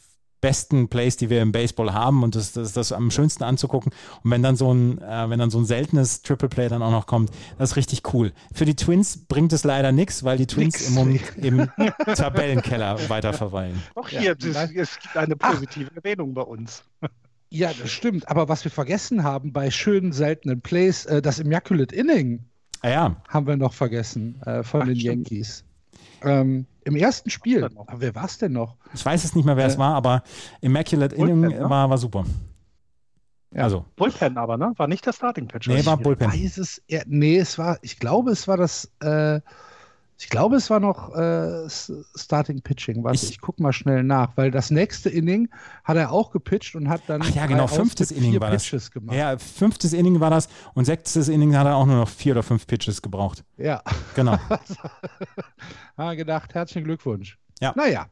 besten Plays, die wir im Baseball haben und das, das ist das am schönsten anzugucken. Und wenn dann so ein, äh, wenn dann so ein seltenes Triple Play dann auch noch kommt, das ist richtig cool. Für die Twins bringt es leider nichts, weil die Twins nix. im Moment im Tabellenkeller weiter verweilen. Auch hier, ja, es, es gibt eine positive Ach. Erwähnung bei uns. Ja, das stimmt. Aber was wir vergessen haben bei schönen, seltenen Plays, äh, das Immaculate Inning ah, ja. haben wir noch vergessen äh, von Ach, den stimmt. Yankees. Ähm, Im ersten Spiel, wer war es denn noch? Ich weiß es nicht mehr, wer äh, es war, aber Immaculate Inning ne? war, war super. Ja. Also. Bullpen aber, ne? War nicht der Starting Pitcher. Nee, war Bullpen. Weiß es, nee, es war, ich glaube, es war das, äh, ich glaube, es war noch äh, Starting Pitching. Warte, ich, ich guck mal schnell nach, weil das nächste Inning hat er auch gepitcht und hat dann. Ach ja, genau, fünftes Inning war Pitches das. Gemacht. Ja, fünftes Inning war das und sechstes Inning hat er auch nur noch vier oder fünf Pitches gebraucht. Ja. Genau. ha, gedacht, herzlichen Glückwunsch. Ja. Naja.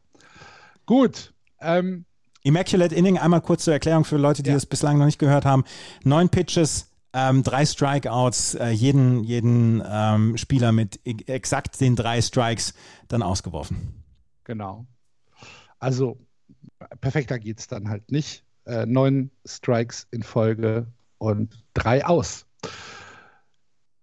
Gut. Ähm, Immaculate Inning, einmal kurz zur Erklärung für Leute, die ja. das bislang noch nicht gehört haben. Neun Pitches, ähm, drei Strikeouts, äh, jeden, jeden ähm, Spieler mit e exakt den drei Strikes dann ausgeworfen. Genau. Also perfekter geht es dann halt nicht. Äh, neun Strikes in Folge und drei aus.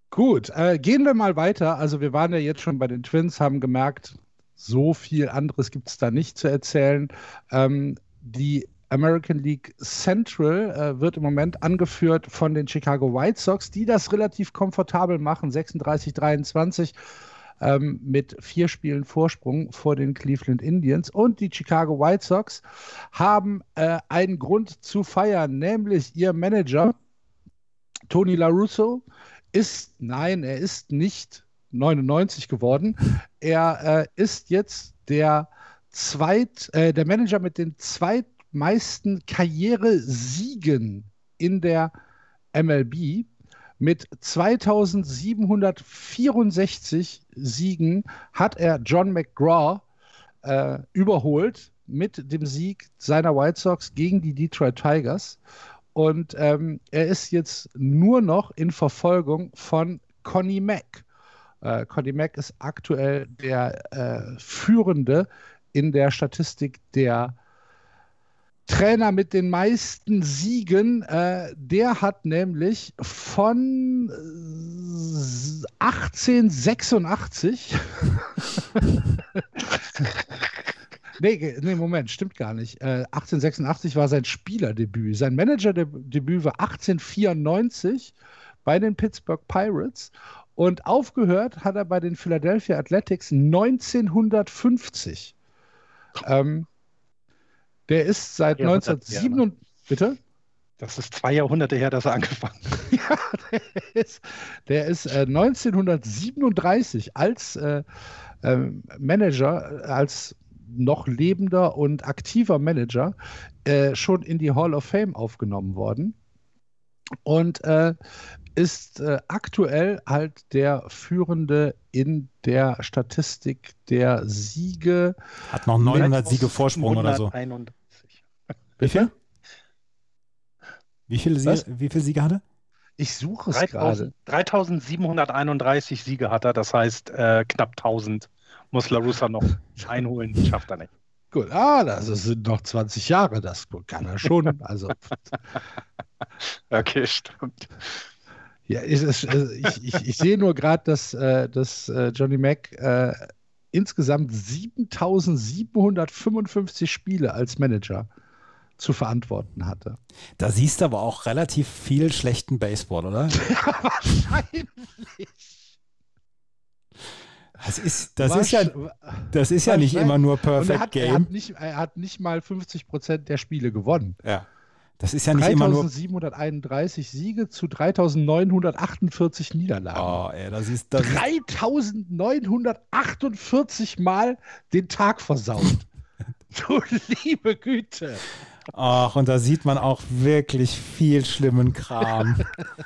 Gut, äh, gehen wir mal weiter. Also wir waren ja jetzt schon bei den Twins, haben gemerkt, so viel anderes gibt es da nicht zu erzählen. Ähm, die American League Central äh, wird im Moment angeführt von den Chicago White Sox, die das relativ komfortabel machen, 36-23 ähm, mit vier Spielen Vorsprung vor den Cleveland Indians. Und die Chicago White Sox haben äh, einen Grund zu feiern, nämlich ihr Manager Tony La Russo ist, nein, er ist nicht 99 geworden. Er äh, ist jetzt der zweit, äh, der Manager mit den zweit meisten Karrieresiegen in der MLB. Mit 2764 Siegen hat er John McGraw äh, überholt mit dem Sieg seiner White Sox gegen die Detroit Tigers. Und ähm, er ist jetzt nur noch in Verfolgung von Connie Mack. Äh, Connie Mack ist aktuell der äh, Führende in der Statistik der Trainer mit den meisten Siegen, äh, der hat nämlich von 1886 nee, nee, Moment, stimmt gar nicht. Äh, 1886 war sein Spielerdebüt. Sein Managerdebüt war 1894 bei den Pittsburgh Pirates und aufgehört hat er bei den Philadelphia Athletics 1950. Ähm, der ist seit ja, 1907. Bitte? Das ist zwei Jahrhunderte her, dass er angefangen hat. ja, der ist, der ist äh, 1937 als äh, äh, Manager, als noch lebender und aktiver Manager äh, schon in die Hall of Fame aufgenommen worden und äh, ist äh, aktuell halt der Führende in der Statistik der Siege. Hat noch 900 Siege Vorsprung oder so. Wie viel? Wie viele, Siege, wie viele Siege hat er? Ich suche es gerade. 3731 Siege hat er, das heißt äh, knapp 1000 muss LaRussa noch einholen, schafft er nicht. Gut, ah, das sind noch 20 Jahre, das kann er schon. Also. okay, stimmt. Ja, ich, ich, ich, ich sehe nur gerade, dass, äh, dass äh, Johnny Mack äh, insgesamt 7755 Spiele als Manager zu verantworten hatte. Da siehst du aber auch relativ viel schlechten Baseball, oder? Ja, wahrscheinlich. Das ist, das ist ja, das ist ja nicht immer nur Perfect er hat, Game. Er hat, nicht, er hat nicht mal 50 Prozent der Spiele gewonnen. Ja. Das ist ja nicht immer nur. 3731 Siege zu 3948 Niederlagen. Oh, ey, das ist. Das 3948 Mal den Tag versaut. du liebe Güte. Ach, und da sieht man auch wirklich viel schlimmen Kram.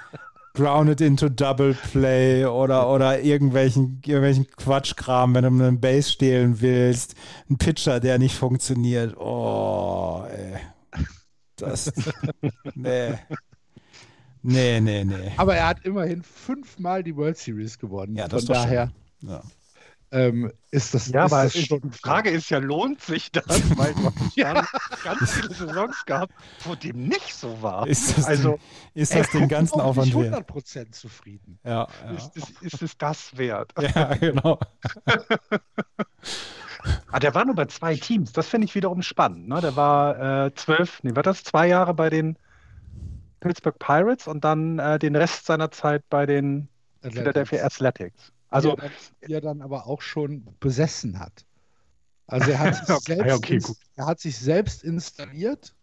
grounded into Double Play oder, oder irgendwelchen, irgendwelchen Quatschkram, wenn du einen Base stehlen willst. Ein Pitcher, der nicht funktioniert. Oh, ey. Das. nee. Nee, nee, nee. Aber er hat immerhin fünfmal die World Series gewonnen. Ja, das Von ist doch daher Ja. ähm, ist das, Ja, ist aber das die schon Frage ist ja, lohnt sich das? Weil du hast ganz viele Saisons gehabt, wo dem nicht so war. Ist das, Also, den, ist das den ganzen Aufwand wert? 100% zufrieden. Ja, ist, es, ist es das wert? ja. ja, genau. Ah, der war nur bei zwei Teams. Das finde ich wiederum spannend. Ne? Der war äh, zwölf, nee, war das zwei Jahre bei den Pittsburgh Pirates und dann äh, den Rest seiner Zeit bei den Philadelphia Athletics. Also, die er, dann, die er dann aber auch schon besessen hat. Also er hat sich, Okay, selbst, okay, er hat sich selbst installiert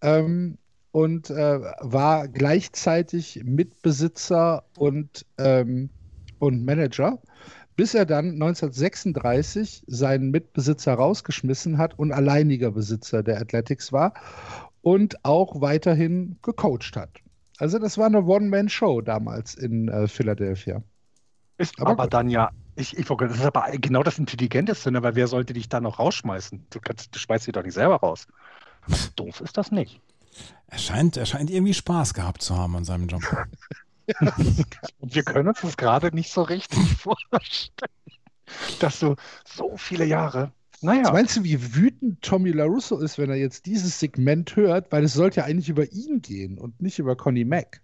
ähm, und äh, war gleichzeitig Mitbesitzer und, ähm, und Manager, bis er dann 1936 seinen Mitbesitzer rausgeschmissen hat und alleiniger Besitzer der Athletics war und auch weiterhin gecoacht hat. Also das war eine One-Man-Show damals in äh, Philadelphia. ist Aber aber, dann ja, ich, ich, wollte- das ist aber genau das Intelligenteste, ne? weil wer sollte dich da noch rausschmeißen? Du, kannst, du schmeißt dich doch nicht selber raus. Doof ist das nicht. Er scheint, er scheint irgendwie Spaß gehabt zu haben an seinem Job. Und wir können uns das gerade nicht so richtig vorstellen, dass du so viele Jahre. Naja, Was meinst du, wie wütend Tommy LaRusso ist, wenn er jetzt dieses Segment hört? Weil es sollte ja eigentlich über ihn gehen und nicht über Connie Mack.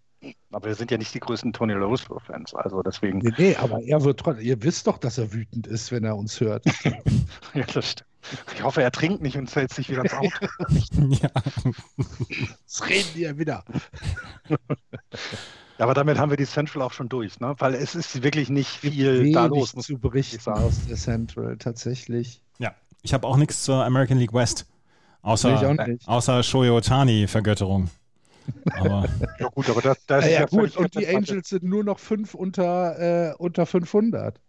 aber wir sind ja nicht die größten Tony La Russo-Fans, also deswegen. Nee, nee, aber er wird trotzdem. Ihr wisst doch, dass er wütend ist, wenn er uns hört. Ja, das stimmt. Ich hoffe, er trinkt nicht und fällt sich wieder ins Auto. ja. Jetzt reden die ja wieder. Aber damit haben wir die Central auch schon durch, ne? Weil es ist wirklich nicht viel da los. muss zu berichten aus der Central, tatsächlich. ja. Ich habe auch nichts zur American League West. Außer, auch nicht. außer Shohei Otani-Vergötterung. Aber Ja gut, aber das, das Ja, ist ja, gut, und die. Angels sind nur noch fünf unter, äh, unter 500.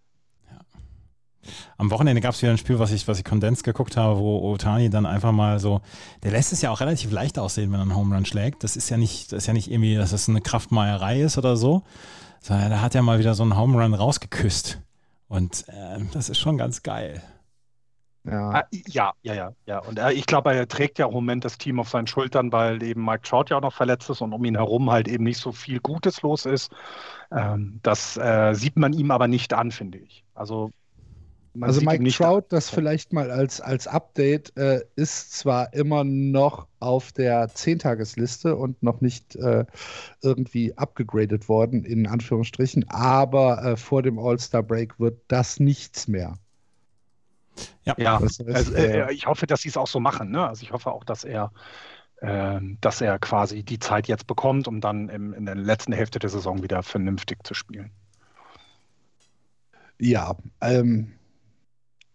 am Wochenende gab es wieder ein Spiel, was ich, was ich Kondens geguckt habe, wo Otani dann einfach mal so, der lässt es ja auch relativ leicht aussehen, wenn er einen Home Run schlägt. Das ist ja nicht, das ist ja nicht irgendwie, dass es eine Kraftmeierei ist oder so, sondern da hat er mal wieder so einen Home Run rausgeküsst. Und äh, das ist schon ganz geil. Ja. Ah, ja, ja, ja, ja. Und er, ich glaube, er trägt ja im Moment das Team auf seinen Schultern, weil eben Mike Trout ja auch noch verletzt ist und um ihn herum halt eben nicht so viel Gutes los ist. Ähm, das äh, sieht man ihm aber nicht an, finde ich. Also, man Also Mike nicht Trout, das vielleicht mal als, als Update, äh, ist zwar immer noch auf der Zehntagesliste und noch nicht äh, irgendwie abgegradet worden, in Anführungsstrichen, aber äh, vor dem All-Star-Break wird das nichts mehr. Ja, Das heißt, also, äh, äh, ich hoffe, dass sie es auch so machen. Ne? Also ich hoffe auch, dass er, ähm, dass er quasi die Zeit jetzt bekommt, um dann im, in der letzten Hälfte der Saison wieder vernünftig zu spielen. Ja, ähm,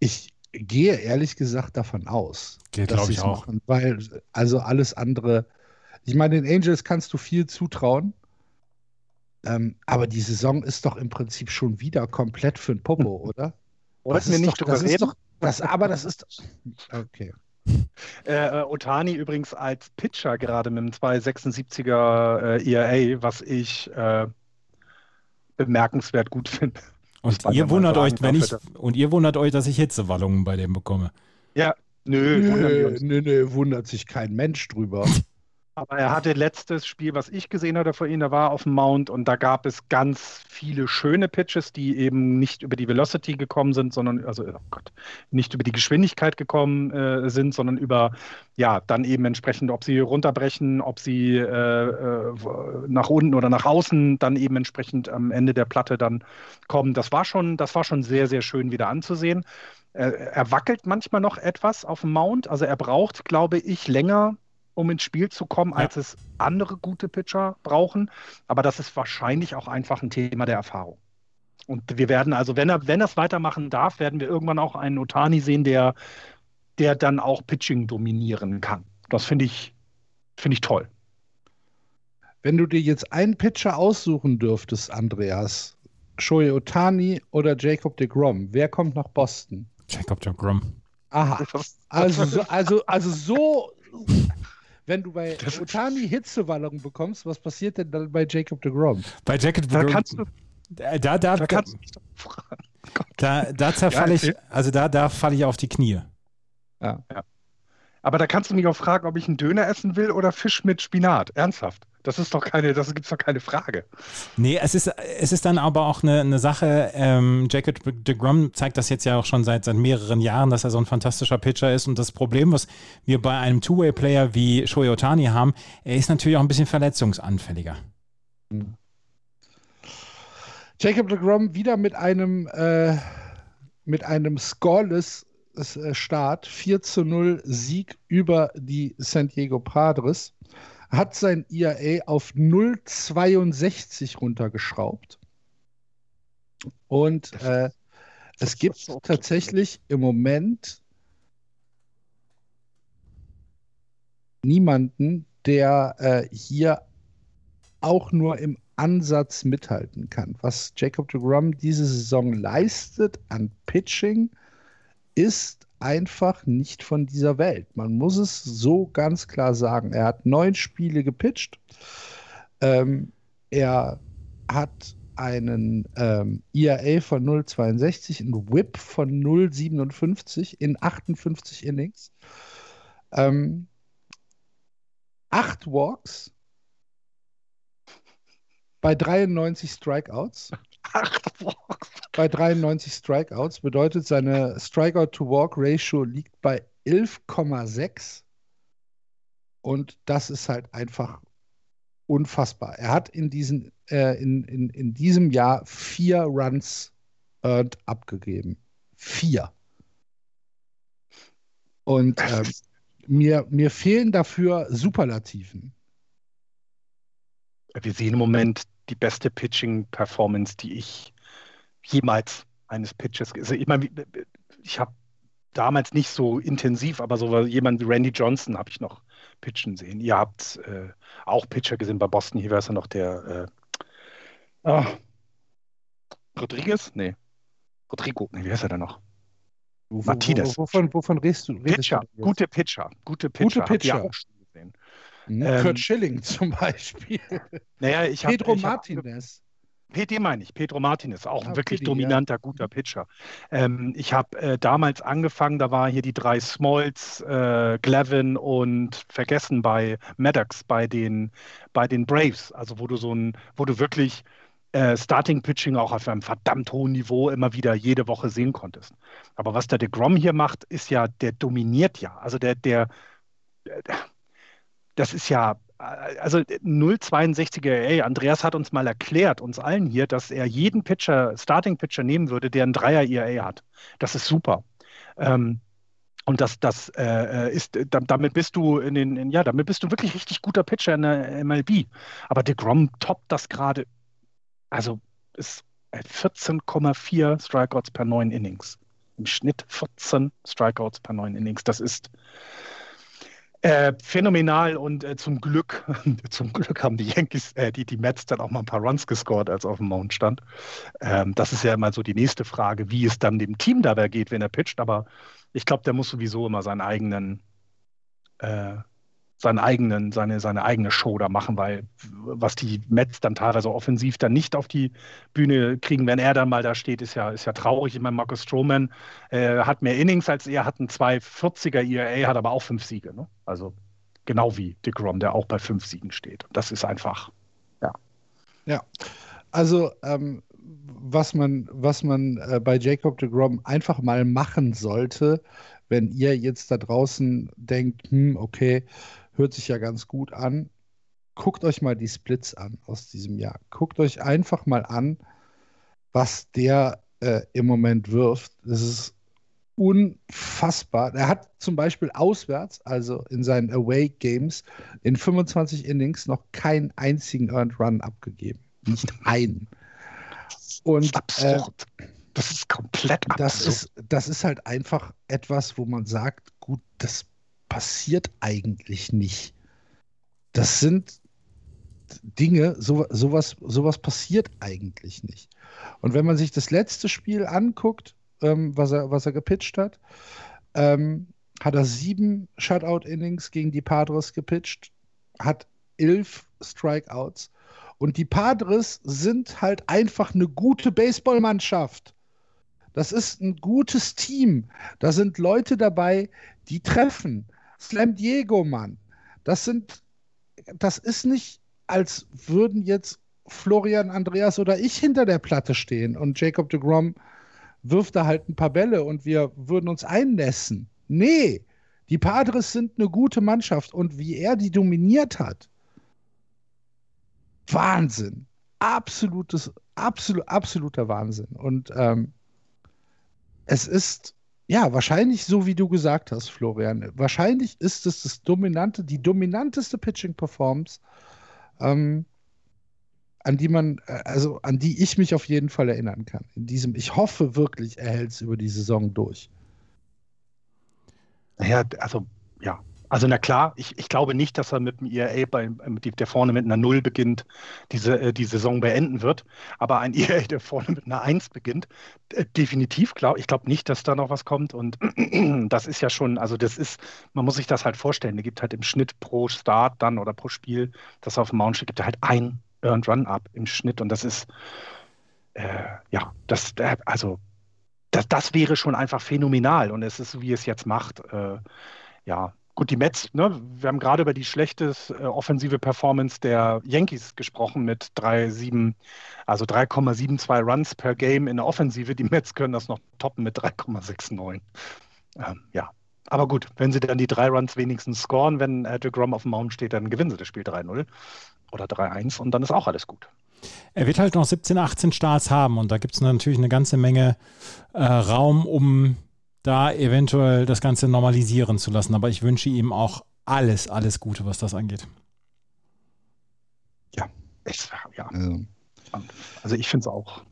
ich gehe ehrlich gesagt davon aus, Geht, dass sie ich, es auch. machen, weil also alles andere, ich meine, den Angels kannst du viel zutrauen, ähm, aber die Saison ist doch im Prinzip schon wieder komplett für den Popo, oder? Wollten wir nicht doch, drüber das ist reden? doch, das, aber das ist okay. Äh, Otani übrigens als Pitcher gerade mit einem 2,76er äh, ERA, was ich äh, bemerkenswert gut finde. Und ihr wundert sagen euch, wenn ich, und ihr wundert euch, dass ich Hitzewallungen bei dem bekomme. Ja, nö, Nö, nö, nö, wundert sich kein Mensch drüber. Aber er hatte letztes Spiel, was ich gesehen hatte vor ihm, da war er auf dem Mount und da gab es ganz viele schöne Pitches, die eben nicht über die Velocity gekommen sind, sondern, also, oh Gott, nicht über die Geschwindigkeit gekommen äh, sind, sondern über, ja, dann eben entsprechend, ob sie runterbrechen, ob sie äh, äh, nach unten oder nach außen dann eben entsprechend am Ende der Platte dann kommen. Das war schon, das war schon sehr, sehr schön wieder anzusehen. Äh, er wackelt manchmal noch etwas auf dem Mount, also er braucht, glaube ich, länger um ins Spiel zu kommen, Ja. als es andere gute Pitcher brauchen. Aber das ist wahrscheinlich auch einfach ein Thema der Erfahrung. Und wir werden also, wenn er, wenn er es weitermachen darf, werden wir irgendwann auch einen Otani sehen, der, der dann auch Pitching dominieren kann. Das finde ich, finde ich toll. Wenn du dir jetzt einen Pitcher aussuchen dürftest, Andreas, Shohei Otani oder Jacob de Grom, wer kommt nach Boston? Jacob de Grom. Aha. Also, so, also, also so wenn du bei Otani Hitzewallung bekommst, was passiert denn dann bei Jacob de Grom? Bei Jacob Da kannst du, da, da, da, da kannst du mich doch fragen. da, da zerfalle Ja, ich, also da, da falle ich auf die Knie. Ja. Aber da kannst du mich auch fragen, ob ich einen Döner essen will oder Fisch mit Spinat. Ernsthaft. Das ist doch keine, das gibt's doch keine Frage. Nee, es ist, es ist dann aber auch eine, eine Sache, ähm, Jacob de Grom zeigt das jetzt ja auch schon seit, seit mehreren Jahren, dass er so ein fantastischer Pitcher ist und das Problem, was wir bei einem Two-Way-Player wie Shohei Otani haben, er ist natürlich auch ein bisschen verletzungsanfälliger. Jacob de Grom wieder mit einem, äh, mit einem scoreless äh, Start, 4 zu 0 Sieg über die San Diego Padres, hat sein ERA auf 0,62 runtergeschraubt. Und äh, es gibt tatsächlich im Moment niemanden, der äh, hier auch nur im Ansatz mithalten kann. Was Jacob de Grom diese Saison leistet an Pitching, ist einfach nicht von dieser Welt. Man muss es so ganz klar sagen. Er hat neun Spiele gepitcht. Ähm, er hat einen ähm, ERA von 0,62, einen Whip von 0,57 in 58 Innings. Ähm, acht Walks bei 93 Strikeouts. Ach, boah. Bei 93 Strikeouts bedeutet seine Strikeout-to-Walk-Ratio liegt bei 11,6. Und das ist halt einfach unfassbar. Er hat in, diesen, äh, in, in, in diesem Jahr vier Runs earned abgegeben. Vier. Und ähm, mir, mir fehlen dafür Superlativen. Wir sehen im Moment die beste Pitching-Performance, die ich jemals eines Pitches. Also ich meine, ich habe damals nicht so intensiv, aber so jemand wie Randy Johnson habe ich noch pitchen sehen. Ihr habt äh, auch Pitcher gesehen bei Boston. Hier wäre es ja noch der äh, ah, Rodriguez? Nee. Rodrigo. Nee, wie heißt er denn noch? Martinez. wo- Wovon, wovon redest du? redest Pitcher. du? Gute Pitcher. Gute Pitcher. Habt ihr Pitcher. Mhm. ähm, Kurt Schilling zum Beispiel. Naja, ich hab- Pedro ich Martinez. PD meine ich, Pedro Martinez, auch ein Ah, wirklich PD, dominanter, guter Pitcher. Ähm, ich habe äh, damals angefangen, da waren hier die drei Smalls, äh, Glavin und vergessen bei Maddox, bei den, bei den Braves, also wo du so ein, wo du wirklich äh, Starting Pitching auch auf einem verdammt hohen Niveau immer wieder jede Woche sehen konntest. Aber was der DeGrom hier macht, ist ja, der dominiert ja. Also der, der, der das ist ja, also 0,62er ERA. Andreas hat uns mal erklärt, uns allen hier, dass er jeden Pitcher, Starting Pitcher nehmen würde, der einen Dreier ERA hat. Das ist super. Ähm, und das, das äh, ist, da- damit bist du in den, in, ja, damit bist du wirklich richtig guter Pitcher in der MLB. Aber DeGrom toppt das gerade, also ist 14,4 Strikeouts per neun Innings. Im Schnitt 14 Strikeouts per neun Innings. Das ist äh, phänomenal und äh, zum Glück, zum Glück haben die Yankees, äh, die, die Mets dann auch mal ein paar Runs gescored, als auf dem Mount stand. Ähm, das ist ja immer so die nächste Frage, wie es dann dem Team dabei geht, wenn er pitcht. Aber ich glaube, der muss sowieso immer seinen eigenen, äh, seinen eigenen, seine, seine eigene Show da machen, weil was die Mets dann teilweise offensiv dann nicht auf die Bühne kriegen, wenn er dann mal da steht, ist ja, ist ja traurig. Ich meine, Marcus Stroman äh, hat mehr Innings als er, hat einen 240er ERA, hat aber auch fünf Siege. Ne? Also genau wie DeGrom, der auch bei fünf Siegen steht. Das ist einfach, Also, ähm, was man, was man äh, bei Jacob de Grom einfach mal machen sollte, wenn ihr jetzt da draußen denkt, hm, okay, hört sich ja ganz gut an, guckt euch mal die Splits an aus diesem Jahr. Guckt euch einfach mal an, was der äh, im Moment wirft. Das ist unfassbar. Er hat zum Beispiel auswärts, also in seinen Away Games, in 25 Innings noch keinen einzigen Earned Run abgegeben. Nicht einen. Und äh, absurd. das ist komplett das absurd. ist, das ist halt einfach etwas, wo man sagt, gut, das passiert eigentlich nicht. Das sind Dinge, so, sowas, sowas passiert eigentlich nicht. Und wenn man sich das letzte Spiel anguckt, ähm, was er, was er gepitcht hat, ähm, hat er sieben Shutout-Innings gegen die Padres gepitcht, hat elf Strikeouts. Und die Padres sind halt einfach eine gute Baseballmannschaft. Das ist ein gutes Team. Da sind Leute dabei, die treffen. Slam Diego, Mann. Das sind, das ist nicht, als würden jetzt Florian Andreas oder ich hinter der Platte stehen und Jacob de Grom wirft da halt ein paar Bälle und wir würden uns einnässen. Nee, die Padres sind eine gute Mannschaft und wie er die dominiert hat, Wahnsinn. Absolutes, absolut, absoluter Wahnsinn. Und ähm, es ist, ja, wahrscheinlich so, wie du gesagt hast, Florian. Wahrscheinlich ist es das dominante, die dominanteste Pitching-Performance, ähm, an die man, äh, also an die ich mich auf jeden Fall erinnern kann. In diesem, ich hoffe wirklich, er hält es über die Saison durch. Ja, also ja, also na klar, ich, ich glaube nicht, dass er mit dem ERA, bei, der vorne mit einer Null beginnt, diese, äh, die Saison beenden wird. Aber ein ERA, der vorne mit einer Eins beginnt, äh, definitiv klar. Ich glaube nicht, dass da noch was kommt. Und das ist ja schon, also das ist, man muss sich das halt vorstellen. Der gibt halt im Schnitt pro Start dann oder pro Spiel, das auf dem Mount steht, gibt er halt ein Earned Run Up im Schnitt. Und das ist, äh, ja, das, äh, also das, das wäre schon einfach phänomenal. Und es ist, so, wie es jetzt macht, äh, ja, Gut, die Mets, ne, wir haben gerade über die schlechte äh, offensive Performance der Yankees gesprochen mit 3,7, also 3,72 Runs per Game in der Offensive. Die Mets können das noch toppen mit 3,69. Ähm, ja, aber gut, wenn sie dann die drei Runs wenigstens scoren, wenn äh, DeGrom auf dem Mount steht, dann gewinnen sie das Spiel 3-0 oder 3-1 und dann ist auch alles gut. Er wird halt noch 17, 18 Starts haben und da gibt es natürlich eine ganze Menge äh, Raum, um da eventuell das Ganze normalisieren zu lassen. Aber ich wünsche ihm auch alles, alles Gute, was das angeht. Ja, ich, ja. Also, also ich finde es auch.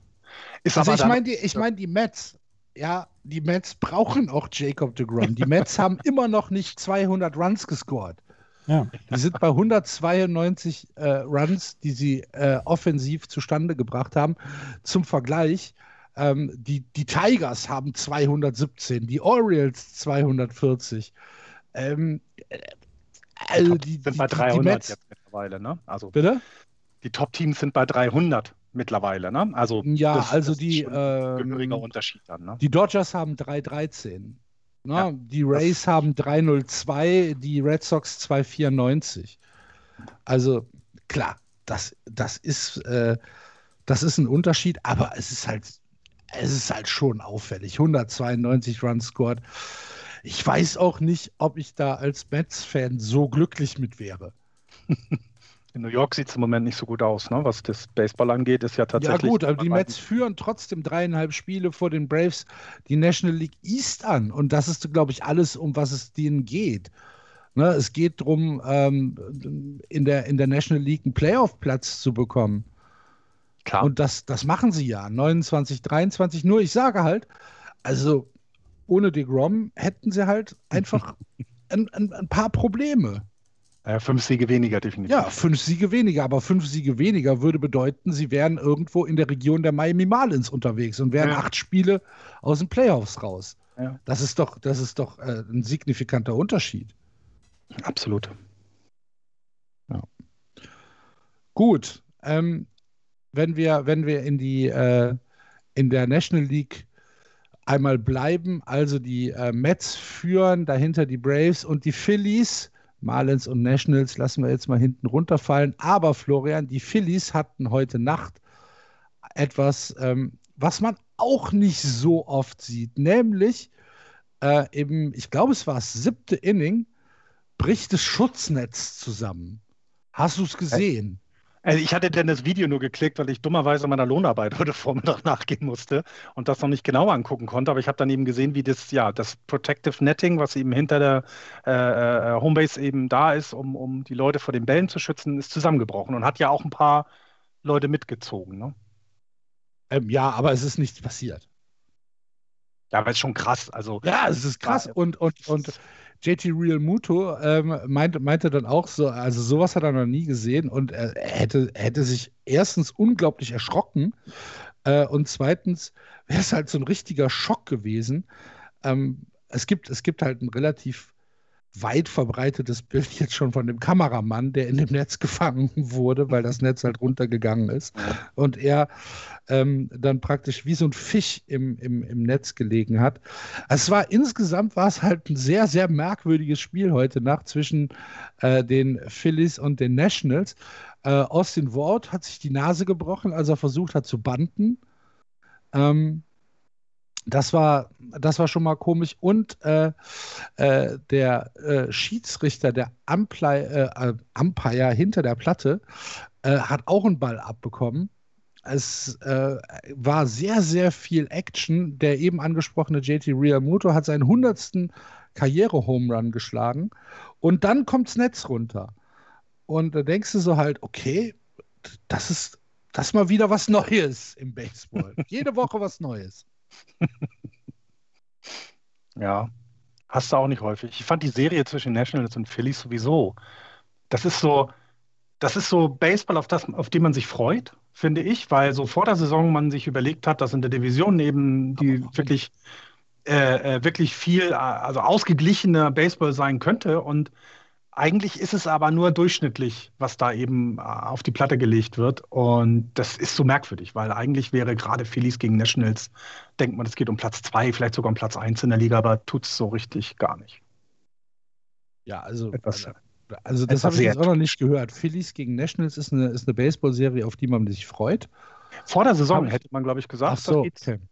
Ist also ich meine die, ich mein, die Mets, ja, die Mets brauchen auch Jacob de Grom. Die Mets haben immer noch nicht 200 Runs gescored. Ja. Die sind bei 192 äh, Runs, die sie äh, offensiv zustande gebracht haben. Zum Vergleich, ähm, die, die Tigers haben 217, die Orioles 240. Ähm, äh, also die, sind die, bei 300 die Mets, jetzt mittlerweile, ne? Also bitte? Die Top-Teams sind bei 300 mittlerweile, ne? Also ja, das, also das die ähm, Unterschied dann, ne? Die Dodgers haben 313. Ne? Ja, die Rays haben 302, die Red Sox 294. Also klar, das, das ist äh, das ist ein Unterschied, aber es ist halt es ist halt schon auffällig. 192 Runs scored. Ich weiß auch nicht, ob ich da als Mets-Fan so glücklich mit wäre. In New York sieht es im Moment nicht so gut aus, ne? was das Baseball angeht, ist ja tatsächlich. Ja, gut, aber die Mets führen trotzdem dreieinhalb Spiele vor den Braves die National League East an. Und das ist, glaube ich, alles, um was es denen geht. Ne? Es geht darum, ähm, in, der, in der National League einen Playoff-Platz zu bekommen. Klar. Und das, das machen sie ja. 29, 23. Nur ich sage halt, also ohne DeGrom hätten sie halt einfach ein, ein, ein paar Probleme. Ja, fünf Siege weniger, definitiv. Ja, fünf Siege weniger, aber fünf Siege weniger würde bedeuten, sie wären irgendwo in der Region der Miami Marlins unterwegs und wären ja. acht Spiele aus den Playoffs raus. Ja. Das ist doch, das ist doch äh, ein signifikanter Unterschied. Absolut. Ja. Gut. Ähm, wenn wir, wenn wir in die äh, in der National League einmal bleiben, also die äh, Mets führen, dahinter die Braves und die Phillies, Marlins und Nationals lassen wir jetzt mal hinten runterfallen. Aber Florian, die Phillies hatten heute Nacht etwas, ähm, was man auch nicht so oft sieht, nämlich äh, im, ich glaube, es war das siebte Inning, bricht das Schutznetz zusammen. Hast du es gesehen? Also ich hatte dann das Video nur geklickt, weil ich dummerweise meiner Lohnarbeit heute Vormittag nachgehen musste und das noch nicht genau angucken konnte. Aber ich habe dann eben gesehen, wie das, ja, das Protective Netting, was eben hinter der äh, äh, Homebase eben da ist, um, um die Leute vor den Bällen zu schützen, ist zusammengebrochen und hat ja auch ein paar Leute mitgezogen. Ne? Ähm, ja, aber es ist nichts passiert. Ja, aber es ist schon krass. Also, ja, es ist krass. Und, und, und JT Real Muto ähm, meinte, meinte dann auch so, also sowas hat er noch nie gesehen und er hätte, hätte sich erstens unglaublich erschrocken äh, und zweitens wäre es halt so ein richtiger Schock gewesen. Ähm, es gibt, es gibt halt ein relativ weit verbreitetes Bild jetzt schon von dem Kameramann, der in dem Netz gefangen wurde, weil das Netz halt runtergegangen ist. Und er ähm, dann praktisch wie so ein Fisch im, im, im Netz gelegen hat. Es war insgesamt war es halt ein sehr, sehr merkwürdiges Spiel heute Nacht zwischen äh, den Phillies und den Nationals. Äh, Austin Ward hat sich die Nase gebrochen, als er versucht hat zu banden. Ähm, das war, das war schon mal komisch. Und äh, äh, der äh, Schiedsrichter, der Ampli äh, Umpire hinter der Platte, äh, hat auch einen Ball abbekommen. Es äh, war sehr, sehr viel Action. Der eben angesprochene JT Realmuto hat seinen 100. Karriere-Home-Run geschlagen. Und dann kommt das Netz runter. Und da denkst du so halt, okay, das ist, das ist mal wieder was Neues im Baseball. Jede Woche was Neues. Ja, hast du auch nicht häufig. Ich fand die Serie zwischen Nationals und Phillies sowieso. Das ist so, das ist so Baseball, auf das, auf den man sich freut, finde ich, weil so vor der Saison man sich überlegt hat, dass in der Division neben die wirklich, äh, äh wirklich viel, also ausgeglichener Baseball sein könnte und eigentlich ist es aber nur durchschnittlich, was da eben äh, auf die Platte gelegt wird. Und das ist so merkwürdig, weil eigentlich wäre gerade Phillies gegen Nationals, denkt man, es geht um Platz zwei, vielleicht sogar um Platz eins in der Liga, aber tut es so richtig gar nicht. Ja, also, etwas, also, also das habe ich jetzt auch noch nicht gehört. Phillies gegen Nationals ist eine, ist eine Baseball-Serie, auf die man sich freut. Vor der Saison hätte man, glaube ich, gesagt, so,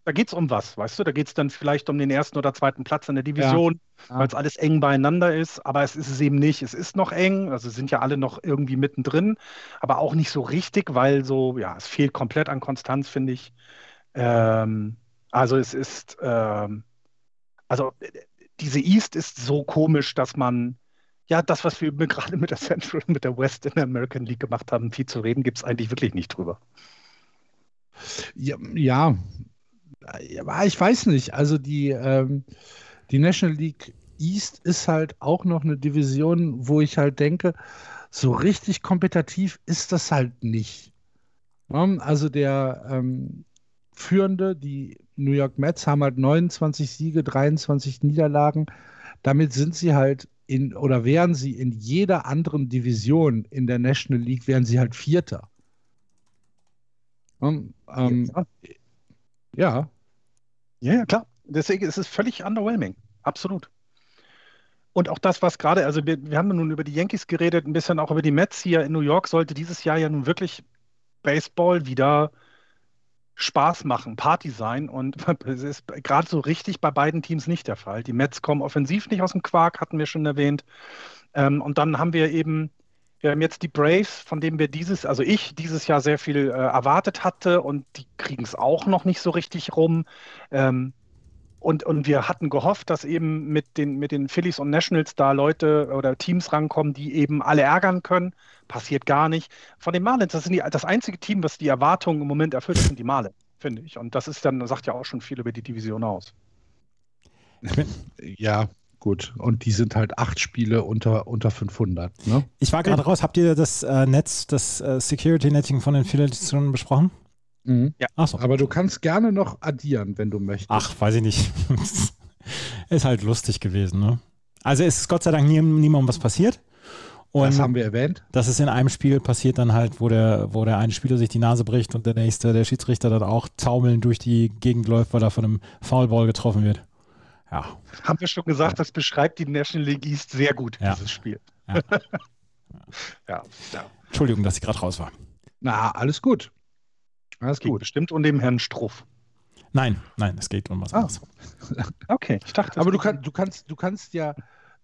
da geht es okay. um was, weißt du? Da geht es dann vielleicht um den ersten oder zweiten Platz in der Division, ja. weil es alles eng beieinander ist. Aber es ist es eben nicht. Es ist noch eng, also sind ja alle noch irgendwie mittendrin, aber auch nicht so richtig, weil so, ja, es fehlt komplett an Konstanz, finde ich. Ähm, also es ist, ähm, also diese East ist so komisch, dass man ja, das, was wir gerade mit der Central, mit der West in der American League gemacht haben, viel zu reden, gibt es eigentlich wirklich nicht drüber. Ja, ja, ich weiß nicht. Also die, ähm, die National League East ist halt auch noch eine Division, wo ich halt denke, so richtig kompetitiv ist das halt nicht. Also der ähm, Führende, die New York Mets, haben halt 29 Siege, 23 Niederlagen. Damit sind sie halt in, oder wären sie in jeder anderen Division in der National League, wären sie halt Vierter. Ähm, ähm, ja. ja. Ja, klar. Deswegen ist es völlig underwhelming. Absolut. Und auch das, was gerade, also wir, wir haben nun über die Yankees geredet, ein bisschen auch über die Mets hier in New York, sollte dieses Jahr ja nun wirklich Baseball wieder Spaß machen, Party sein. Und es ist gerade so richtig bei beiden Teams nicht der Fall. Die Mets kommen offensiv nicht aus dem Quark, hatten wir schon erwähnt. Ähm, und dann haben wir eben wir haben jetzt die Braves, von denen wir dieses, also ich dieses Jahr sehr viel äh, erwartet hatte und die kriegen es auch noch nicht so richtig rum. Ähm, und, und wir hatten gehofft, dass eben mit den, mit den Phillies und Nationals da Leute oder Teams rankommen, die eben alle ärgern können. Passiert gar nicht. Von den Marlins, das sind die, das einzige Team, was die Erwartungen im Moment erfüllt, sind die Marlins, finde ich. Und das ist dann, sagt ja auch schon viel über die Division aus. Ja, Gut, und die sind halt acht Spiele unter, unter 500. Ne? Ich war gerade raus. Habt ihr das äh, Netz, das äh, Security-Netting von den schon besprochen? Mhm. Ja. Ach so. Aber du kannst gerne noch addieren, wenn du möchtest. Ach, weiß ich nicht. ist halt lustig gewesen. Ne? Also ist Gott sei Dank nie, niemandem was passiert. Und das haben wir erwähnt. Das ist in einem Spiel passiert dann halt, wo der, wo der eine Spieler sich die Nase bricht und der nächste, der Schiedsrichter dann auch taumeln durch die Gegend läuft, weil er von einem Foulball getroffen wird. Ja. Haben wir schon gesagt, das beschreibt die National League East sehr gut, ja. dieses Spiel. Ja. ja. ja. Entschuldigung, dass ich gerade raus war. Na, alles gut. Alles gut. Bestimmt und dem Herrn Struff. Nein, nein, es geht um was ah. anderes. Okay, ich dachte. Aber du, kann, du, kannst, du kannst ja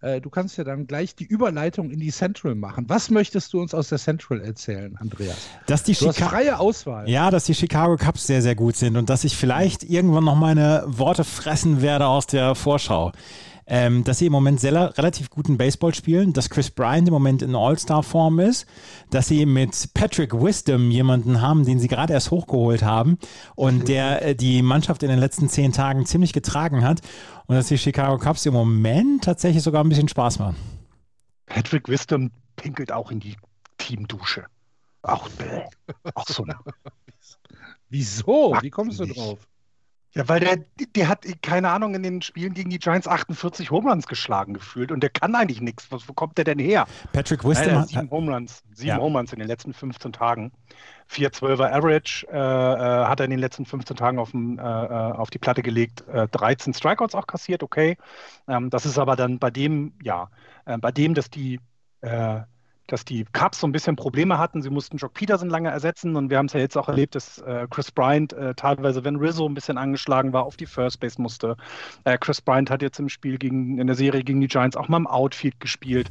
äh, du kannst ja dann gleich die Überleitung in die Central machen. Was möchtest du uns aus der Central erzählen, Andreas? Dass die hast freie Auswahl. Ja, dass die Chicago Cubs sehr, sehr gut sind und dass ich vielleicht irgendwann noch meine Worte fressen werde aus der Vorschau ähm, dass sie im Moment sehr, relativ guten Baseball spielen, dass Chris Bryant im Moment in All-Star-Form ist, dass sie mit Patrick Wisdom jemanden haben, den sie gerade erst hochgeholt haben und der äh, die Mannschaft in den letzten zehn Tagen ziemlich getragen hat und dass die Chicago Cubs im Moment tatsächlich sogar ein bisschen Spaß machen. Patrick Wisdom pinkelt auch in die Teamdusche. Auch, auch so. Wieso? Wie kommst du drauf? Ja, weil der, der hat, keine Ahnung, in den Spielen gegen die Giants 48 Homeruns geschlagen gefühlt und der kann eigentlich nichts. wo kommt der denn her? Patrick Wisdom hat sieben Homeruns, sieben ja. Homeruns in den letzten 15 Tagen. 4-12er Average äh, äh, hat er in den letzten 15 Tagen auf, dem, äh, äh auf die Platte gelegt. Äh, 13 Strikeouts auch kassiert, okay. Ähm, das ist aber dann bei dem, ja, äh, bei dem, dass die dass die Cubs so ein bisschen Probleme hatten. Sie mussten Jock Peterson lange ersetzen und wir haben es ja jetzt auch erlebt, dass äh, Chris Bryant äh, teilweise, wenn Rizzo ein bisschen angeschlagen war, auf die First Base musste. Äh, Chris Bryant hat jetzt im Spiel gegen, in der Serie gegen die Giants auch mal im Outfield gespielt.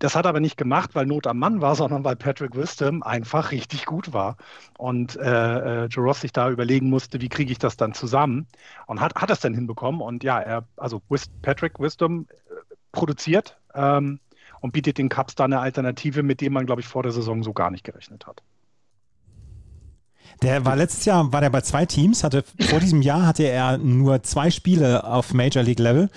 Das hat aber nicht gemacht, weil Not am Mann war, sondern weil Patrick Wisdom einfach richtig gut war. Und äh, äh, Joe Ross sich da überlegen musste, wie kriege ich das dann zusammen? Und hat, hat es dann hinbekommen. Und ja, er, also Patrick Wisdom äh, produziert. Ähm, und bietet den Cubs da eine Alternative, mit dem man, glaube ich, vor der Saison so gar nicht gerechnet hat. Der war letztes Jahr war der bei zwei Teams, hatte vor diesem Jahr hatte er nur zwei Spiele auf Major League Level.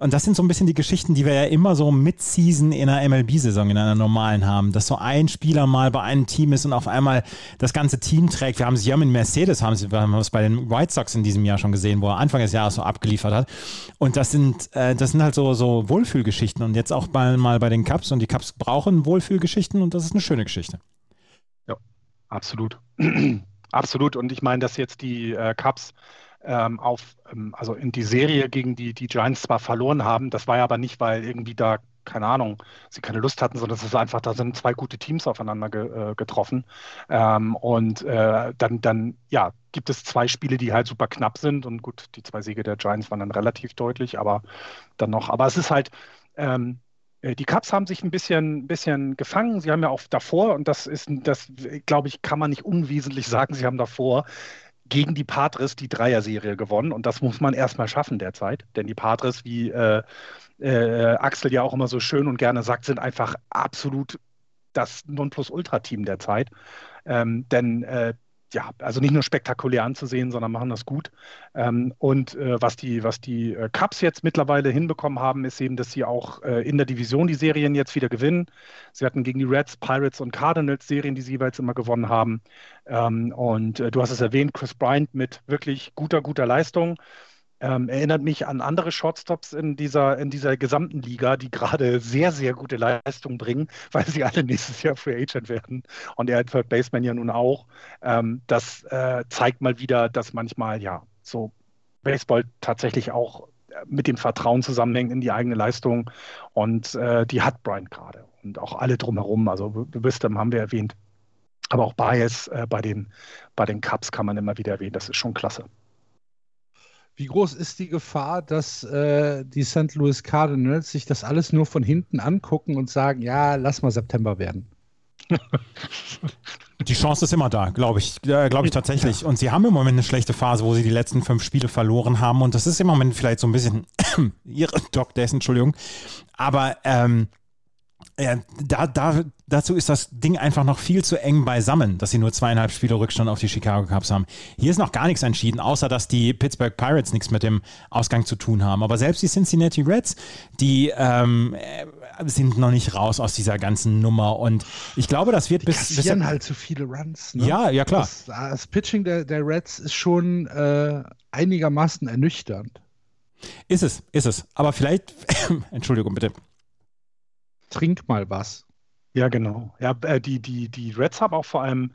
Und das sind so ein bisschen die Geschichten, die wir ja immer so Mid-Season in einer MLB-Saison, in einer normalen haben, dass so ein Spieler mal bei einem Team ist und auf einmal das ganze Team trägt. Wir haben es ja mit Mercedes, haben, wir haben es bei den White Sox in diesem Jahr schon gesehen, wo er Anfang des Jahres so abgeliefert hat. Und das sind, äh, das sind halt so, so Wohlfühlgeschichten und jetzt auch bei, mal bei den Cups und die Cups brauchen Wohlfühlgeschichten und das ist eine schöne Geschichte. Ja, absolut. absolut. Und ich meine, dass jetzt die äh, Cups ähm, auf, ähm, also in die Serie gegen die, die Giants zwar verloren haben, das war ja aber nicht, weil irgendwie da, keine Ahnung, sie keine Lust hatten, sondern es ist einfach, da sind zwei gute Teams aufeinander ge, äh, getroffen. Ähm, und äh, dann, dann, ja, gibt es zwei Spiele, die halt super knapp sind. Und gut, die zwei Siege der Giants waren dann relativ deutlich, aber dann noch, aber es ist halt, ähm, äh, die Cubs haben sich ein bisschen, bisschen gefangen. Sie haben ja auch davor, und das ist, das glaube ich, kann man nicht unwesentlich sagen, sie haben davor gegen die Patres die Dreier-Serie gewonnen. Und das muss man erstmal schaffen derzeit. Denn die Patres, wie äh, äh, Axel ja auch immer so schön und gerne sagt, sind einfach absolut das Nonplusultra-Team derzeit. Ähm, denn äh, ja, also nicht nur spektakulär anzusehen, sondern machen das gut. Ähm, und äh, was die, was die äh, Cups jetzt mittlerweile hinbekommen haben, ist eben, dass sie auch äh, in der Division die Serien jetzt wieder gewinnen. Sie hatten gegen die Reds, Pirates und Cardinals Serien, die sie jeweils immer gewonnen haben. Ähm, und äh, du hast es erwähnt, Chris Bryant mit wirklich guter, guter Leistung. Ähm, erinnert mich an andere Shortstops in dieser, in dieser gesamten Liga, die gerade sehr, sehr gute Leistung bringen, weil sie alle nächstes Jahr Free Agent werden. Und er Third Baseman ja nun auch. Ähm, das äh, zeigt mal wieder, dass manchmal ja so Baseball tatsächlich auch äh, mit dem Vertrauen zusammenhängt in die eigene Leistung. Und äh, die hat Brian gerade. Und auch alle drumherum. Also Wisdom haben wir erwähnt. Aber auch Bias äh, bei, den, bei den Cups kann man immer wieder erwähnen. Das ist schon klasse. Wie groß ist die Gefahr, dass äh, die St. Louis Cardinals sich das alles nur von hinten angucken und sagen, ja, lass mal September werden? Die Chance ist immer da, glaube ich, äh, glaube ich tatsächlich. Und sie haben im Moment eine schlechte Phase, wo sie die letzten fünf Spiele verloren haben. Und das ist im Moment vielleicht so ein bisschen ihre Doc Death, Entschuldigung. Aber ähm, ja, da, da, dazu ist das Ding einfach noch viel zu eng beisammen, dass sie nur zweieinhalb Spiele Rückstand auf die Chicago Cubs haben. Hier ist noch gar nichts entschieden, außer dass die Pittsburgh Pirates nichts mit dem Ausgang zu tun haben. Aber selbst die Cincinnati Reds, die ähm, sind noch nicht raus aus dieser ganzen Nummer. Und ich glaube, das wird die bis. bis halt zu viele Runs. Ne? Ja, ja, klar. Das, das Pitching der, der, Reds ist schon äh, einigermaßen ernüchternd. Ist es, ist es. Aber vielleicht, Entschuldigung bitte, trink mal was. Ja, genau. Ja, äh, die, die, die Reds haben auch vor allem,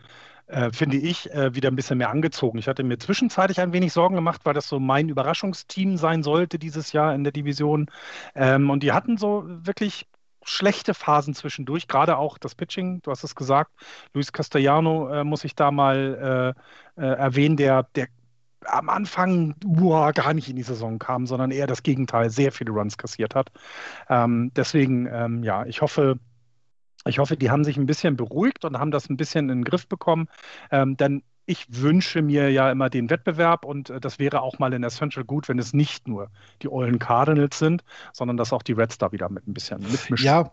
äh, finde ich, äh, wieder ein bisschen mehr angezogen. Ich hatte mir zwischenzeitlich ein wenig Sorgen gemacht, weil das so mein Überraschungsteam sein sollte dieses Jahr in der Division. Ähm, und die hatten so wirklich schlechte Phasen zwischendurch, gerade auch das Pitching, du hast es gesagt. Luis Castellano äh, muss ich da mal äh, äh, erwähnen, der, der am Anfang uah, gar nicht in die Saison kam, sondern eher das Gegenteil, sehr viele Runs kassiert hat. Ähm, deswegen, ähm, ja, ich hoffe, ich hoffe, die haben sich ein bisschen beruhigt und haben das ein bisschen in den Griff bekommen. Ähm, denn ich wünsche mir ja immer den Wettbewerb und äh, das wäre auch mal in der Central gut, wenn es nicht nur die Ollen Cardinals sind, sondern dass auch die Reds da wieder mit ein bisschen mitmischen. Ja,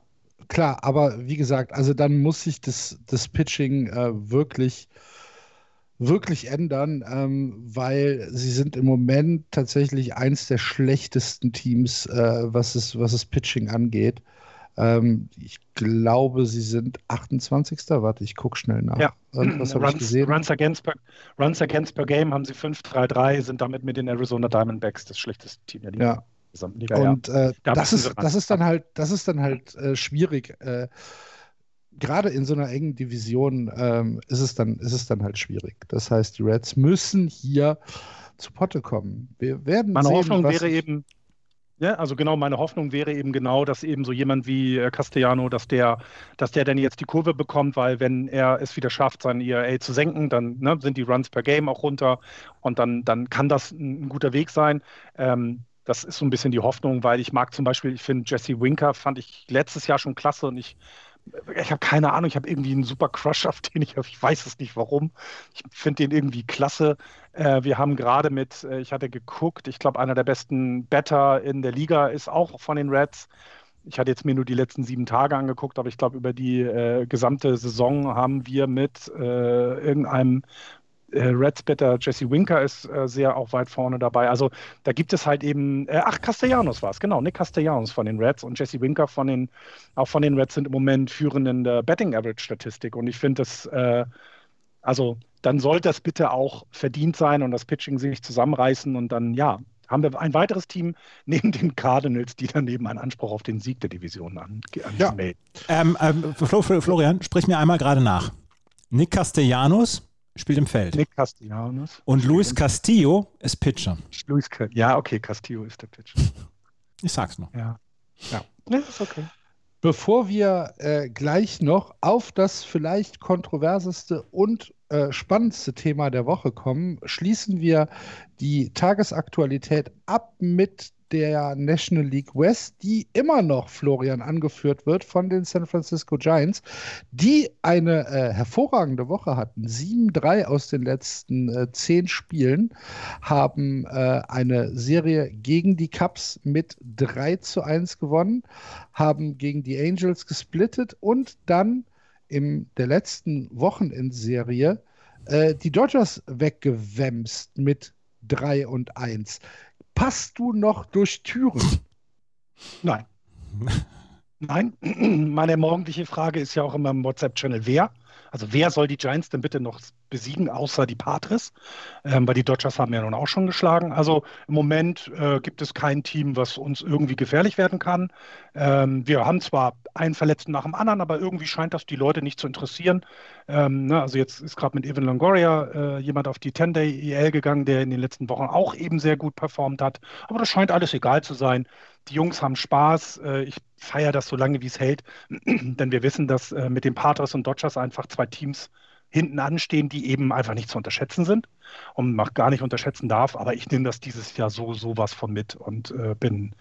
klar, aber wie gesagt, also dann muss sich das, das Pitching äh, wirklich wirklich ändern, ähm, weil sie sind im Moment tatsächlich eins der schlechtesten Teams, äh, was, es, was es Pitching angeht. Ähm, ich glaube, sie sind 28. Warte, ich gucke schnell nach. Ja. Was habe ich gesehen? Runs against, per, Runs against per Game haben sie 5-3-3, sind damit mit den Arizona Diamondbacks das schlechteste Team der Liga. Ja. Und äh, Da das, ist, das ist dann halt, das ist dann halt äh, schwierig. Äh, Gerade in so einer engen Division ähm, ist, es dann, ist es dann halt schwierig. Das heißt, die Reds müssen hier zu Potte kommen. Wir werden Meine sehen, Hoffnung wäre eben, ja, also genau, meine Hoffnung wäre eben genau, dass eben so jemand wie äh, Castellano, dass der, dass der dann jetzt die Kurve bekommt, weil wenn er es wieder schafft, sein ERA zu senken, dann ne, sind die Runs per Game auch runter und dann, dann kann das ein, ein guter Weg sein. Ähm, das ist so ein bisschen die Hoffnung, weil ich mag zum Beispiel, ich finde Jesse Winker fand ich letztes Jahr schon klasse und ich ich habe keine Ahnung, ich habe irgendwie einen super Crush auf den, ich, ich weiß es nicht warum. Ich finde den irgendwie klasse. Äh, wir haben gerade mit, äh, ich hatte geguckt, ich glaube, einer der besten Better in der Liga ist auch von den Reds. Ich hatte jetzt mir nur die letzten sieben Tage angeguckt, aber ich glaube, über die äh, gesamte Saison haben wir mit äh, irgendeinem äh, Reds Better Jesse Winker ist äh, sehr auch weit vorne dabei. Also da gibt es halt eben, äh, ach, Castellanos war es, genau, Nick Castellanos von den Reds und Jesse Winker von den, auch von den Reds sind im Moment führend in der Betting Average Statistik. Und ich finde das, äh, also dann sollte das bitte auch verdient sein und das Pitching sich zusammenreißen und dann, ja, haben wir ein weiteres Team neben den Cardinals, die dann eben einen Anspruch auf den Sieg der Division an, an Ja. melden. Ähm, ähm, Flo, Flo, Florian, sprich mir einmal gerade nach. Nick Castellanos spielt im Feld. Nick Castellanos. Und Luis Castillo ist Pitcher. Luis, ja, okay, Castillo ist der Pitch. Ich sag's noch. Ja. Ja. Nee, ist okay. Bevor wir äh, gleich noch auf das vielleicht kontroverseste und äh, spannendste Thema der Woche kommen, schließen wir die Tagesaktualität ab mit der National League West, die immer noch, Florian, angeführt wird von den San Francisco Giants, die eine äh, hervorragende Woche hatten. 7-3 aus den letzten äh, zehn Spielen haben äh, eine Serie gegen die Cubs mit 3 zu 1 gewonnen, haben gegen die Angels gesplittet und dann in der letzten Wochenendserie äh, die Dodgers weggewämst mit 3 und 1. Passt du noch durch Türen? Nein. Nein, meine morgendliche Frage ist ja auch immer im WhatsApp-Channel, wer? Also wer soll die Giants denn bitte noch besiegen, außer die Patres? Ähm, weil die Dodgers haben ja nun auch schon geschlagen. Also im Moment äh, gibt es kein Team, was uns irgendwie gefährlich werden kann. Ähm, wir haben zwar einen Verletzten nach dem anderen, aber irgendwie scheint das die Leute nicht zu interessieren. Ähm, ne, also jetzt ist gerade mit Evan Longoria äh, jemand auf die 10-Day-EL gegangen, der in den letzten Wochen auch eben sehr gut performt hat. Aber das scheint alles egal zu sein. Die Jungs haben Spaß. Äh, ich feiere das so lange, wie es hält. Denn wir wissen, dass äh, mit den Patres und Dodgers einfach zwei Teams hinten anstehen, die eben einfach nicht zu unterschätzen sind und man gar nicht unterschätzen darf. Aber ich nehme das dieses Jahr so sowas von mit und äh, bin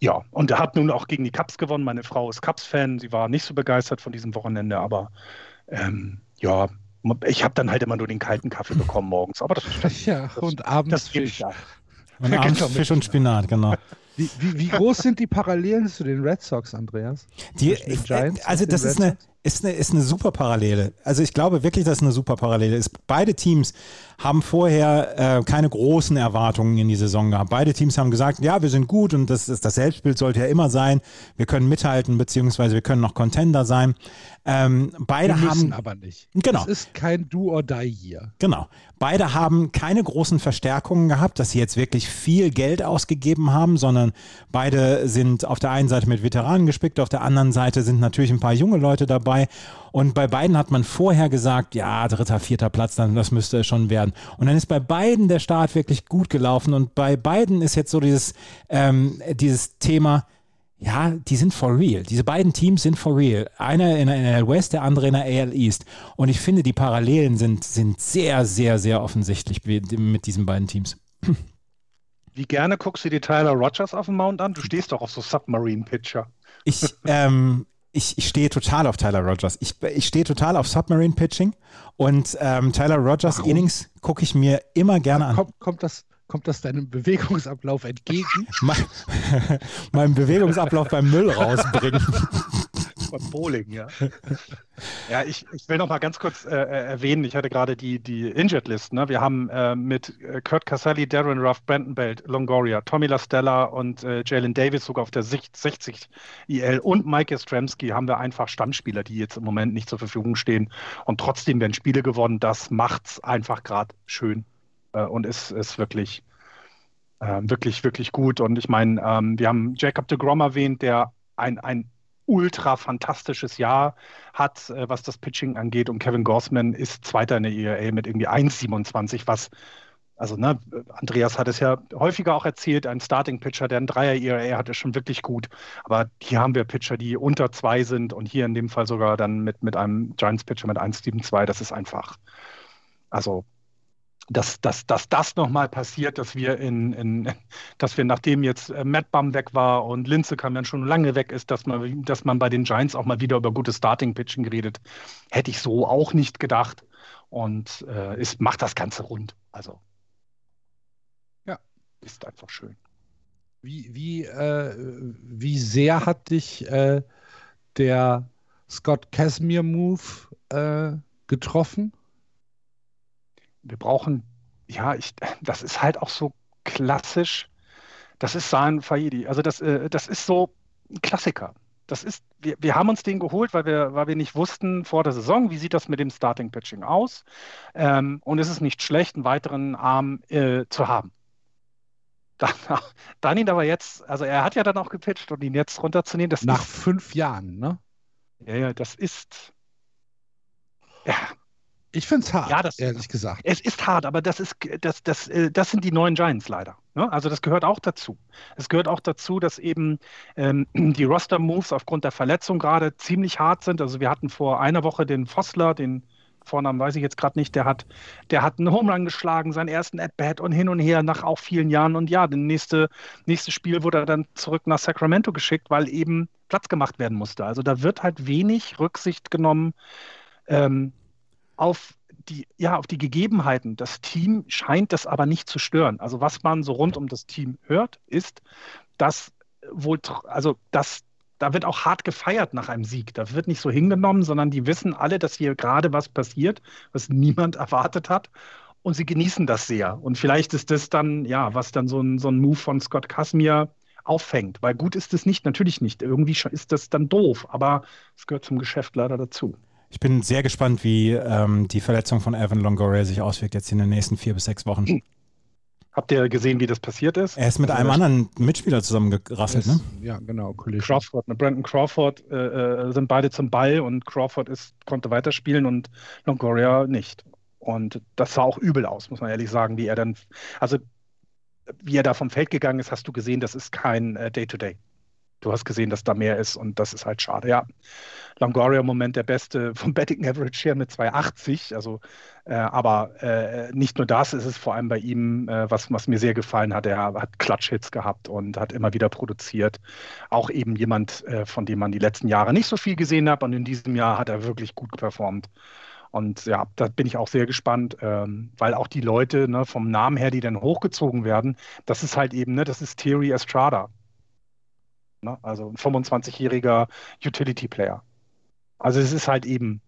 ja, und er hat nun auch gegen die Cubs gewonnen. Meine Frau ist Cubs-Fan. Sie war nicht so begeistert von diesem Wochenende, aber ähm, ja, ich habe dann halt immer nur den kalten Kaffee bekommen morgens. Aber das, das, Ja, und abends das Fisch. ja. Und abends Genau, Fisch und Spinat, genau. Wie, wie, wie groß sind die Parallelen zu den Red Sox, Andreas? Die, Zwischen den Giants also das ist eine, ist, eine, ist eine super Parallele. Also ich glaube wirklich, dass es eine super Parallele ist. Beide Teams haben vorher äh, keine großen Erwartungen in die Saison gehabt. Beide Teams haben gesagt, ja, wir sind gut und das, das Selbstbild sollte ja immer sein. Wir können mithalten, beziehungsweise wir können noch Contender sein. Ähm, beide Wir müssen haben aber nicht. Genau. Es ist kein Do or Die hier. Genau. Beide haben keine großen Verstärkungen gehabt, dass sie jetzt wirklich viel Geld ausgegeben haben, sondern beide sind auf der einen Seite mit Veteranen gespickt, auf der anderen Seite sind natürlich ein paar junge Leute dabei. Und bei beiden hat man vorher gesagt, ja, dritter, vierter Platz, dann das müsste es schon werden. Und dann ist bei beiden der Start wirklich gut gelaufen. Und bei beiden ist jetzt so dieses, ähm, dieses Thema, ja, die sind for real. Diese beiden Teams sind for real. Einer in der NL West, der andere in der AL East. Und ich finde, die Parallelen sind, sind sehr, sehr, sehr offensichtlich mit diesen beiden Teams. Wie gerne guckst du dir Tyler Rogers auf dem Mount an? Du stehst doch auf so Submarine-Pitcher. Ich, ähm, ich, ich stehe total auf Tyler Rogers. Ich, ich stehe total auf Submarine Pitching und ähm, Tyler Rogers Warum? Innings gucke ich mir immer gerne an. Kommt, kommt, das, kommt das deinem Bewegungsablauf entgegen? Mein, meinem Bewegungsablauf beim Müll rausbringen. Beim Bowling, ja. Ja, ich, ich will noch mal ganz kurz äh, äh erwähnen, ich hatte gerade die, die Injured List. Ne? Wir haben äh, mit äh, Kurt Caselli, Darren Ruff, Brandon Belt, Longoria, Tommy LaStella und äh, Jalen Davis sogar auf der 60 IL und Mike Jastrzemski haben wir einfach Stammspieler, die jetzt im Moment nicht zur Verfügung stehen. Und trotzdem werden Spiele gewonnen. Das macht's einfach gerade schön äh, und ist, ist wirklich, wirklich, wirklich gut. Und ich meine, ähm, wir haben Jacob de Grom erwähnt, der ein, ein ultra fantastisches Jahr hat, äh, was das Pitching angeht. Und Kevin Gorsman ist Zweiter in der ERA mit irgendwie 1,27, was, also ne, Andreas hat es ja häufiger auch erzählt, ein Starting-Pitcher, der ein Dreier ERA hat, ist schon wirklich gut. Aber hier haben wir Pitcher, die unter zwei sind und hier in dem Fall sogar dann mit, mit einem Giants-Pitcher mit 1,72. Das ist einfach, also dass, dass, dass das nochmal passiert, dass wir in, in, dass wir, nachdem jetzt äh, Matt Bum weg war und Linze kam dann schon lange weg ist, dass man, dass man bei den Giants auch mal wieder über gutes Starting-Pitching redet, hätte ich so auch nicht gedacht. Und äh, ist, macht das Ganze rund. Also ja, ist einfach schön. Wie, wie, äh, wie sehr hat dich äh, der Scott Casimir-Move äh, getroffen? Wir brauchen, ja, ich, das ist halt auch so klassisch. Das ist San Faidi. Also das, äh, das ist so ein Klassiker. Das ist, wir, wir haben uns den geholt, weil wir, weil wir nicht wussten vor der Saison, wie sieht das mit dem Starting Pitching aus. Ähm, und es ist nicht schlecht, einen weiteren Arm äh, zu haben. Dann, dann, ihn aber jetzt, also er hat ja dann auch gepitcht und ihn jetzt runterzunehmen, das Nach ist, fünf Jahren, ne? Ja, ja, das ist. Ja, ich finde es hart, ja, das, ehrlich gesagt. Es ist hart, aber das, ist, das, das, äh, das sind die neuen Giants leider. Ne? Also das gehört auch dazu. Es gehört auch dazu, dass eben ähm, die Roster-Moves aufgrund der Verletzung gerade ziemlich hart sind. Also wir hatten vor einer Woche den Fossler, den Vornamen weiß ich jetzt gerade nicht, der hat, der hat einen Home Run geschlagen, seinen ersten At-Bat und hin und her nach auch vielen Jahren. Und ja, das nächste, nächste Spiel wurde er dann zurück nach Sacramento geschickt, weil eben Platz gemacht werden musste. Also da wird halt wenig Rücksicht genommen. Ähm, auf die, ja, auf die Gegebenheiten. Das Team scheint das aber nicht zu stören. Also was man so rund um das Team hört, ist, dass wohl, also dass da wird auch hart gefeiert nach einem Sieg. Da wird nicht so hingenommen, sondern die wissen alle, dass hier gerade was passiert, was niemand erwartet hat. Und sie genießen das sehr. Und vielleicht ist das dann, ja, was dann so ein, so ein Move von Scott Casimir auffängt. Weil gut ist es nicht, natürlich nicht. Irgendwie ist das dann doof, aber es gehört zum Geschäft leider dazu. Ich bin sehr gespannt, wie ähm, die Verletzung von Evan Longoria sich auswirkt jetzt in den nächsten vier bis sechs Wochen. Habt ihr gesehen, wie das passiert ist? Er ist mit also einem anderen Mitspieler zusammengerasselt, ne? Ja, genau. Collision. Crawford, ne? Brandon Crawford äh, äh, sind beide zum Ball und Crawford ist, konnte weiterspielen und Longoria nicht. Und das sah auch übel aus, muss man ehrlich sagen, wie er dann, also wie er da vom Feld gegangen ist, hast du gesehen, das ist kein äh, Day-to-Day. -Day du hast gesehen, dass da mehr ist und das ist halt schade. Ja, Longoria im Moment der beste vom Betting Average her mit 2,80. Also, äh, aber äh, nicht nur das, ist es vor allem bei ihm, äh, was, was mir sehr gefallen hat. Er hat Clutch-Hits gehabt und hat immer wieder produziert. Auch eben jemand, äh, von dem man die letzten Jahre nicht so viel gesehen hat und in diesem Jahr hat er wirklich gut performt. Und ja, da bin ich auch sehr gespannt, ähm, weil auch die Leute ne, vom Namen her, die dann hochgezogen werden, das ist halt eben, ne, das ist Theory Estrada. Ne? Also ein 25-jähriger Utility-Player. Also es ist halt eben,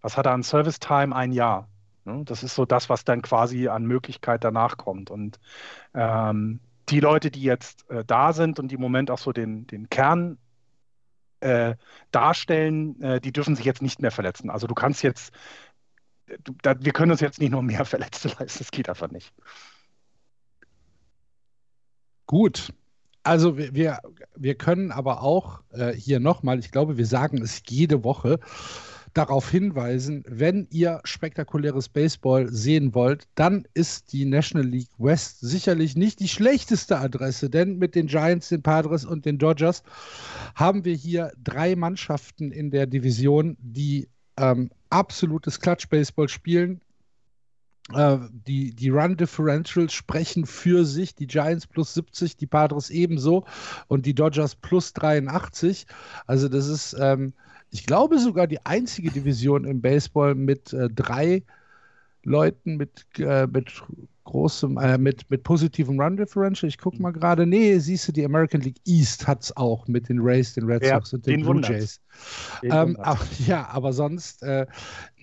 was hat er an Service Time? Ein Jahr. Ne? Das ist so das, was dann quasi an Möglichkeit danach kommt. Und ähm, die Leute, die jetzt äh, da sind und die im Moment auch so den, den Kern äh, darstellen, äh, die dürfen sich jetzt nicht mehr verletzen. Also du kannst jetzt, du, da, wir können uns jetzt nicht noch mehr Verletzte leisten. Das geht einfach nicht. Gut, also wir, wir können aber auch äh, hier nochmal, ich glaube, wir sagen es jede Woche, darauf hinweisen, wenn ihr spektakuläres Baseball sehen wollt, dann ist die National League West sicherlich nicht die schlechteste Adresse, denn mit den Giants, den Padres und den Dodgers haben wir hier drei Mannschaften in der Division, die ähm, absolutes Klatsch-Baseball spielen. Äh, die, die Run Differentials sprechen für sich. Die Giants plus 70, die Padres ebenso und die Dodgers plus 83. Also, das ist, ähm, ich glaube, sogar die einzige Division im Baseball mit äh, drei Leuten mit, äh, mit großem, äh, mit, mit positivem Run Differential. Ich gucke mal gerade. Nee, siehst du, die American League East hat es auch mit den Rays, den Red Sox und den, den Blue Jays. Ähm, aber, ja, aber sonst äh,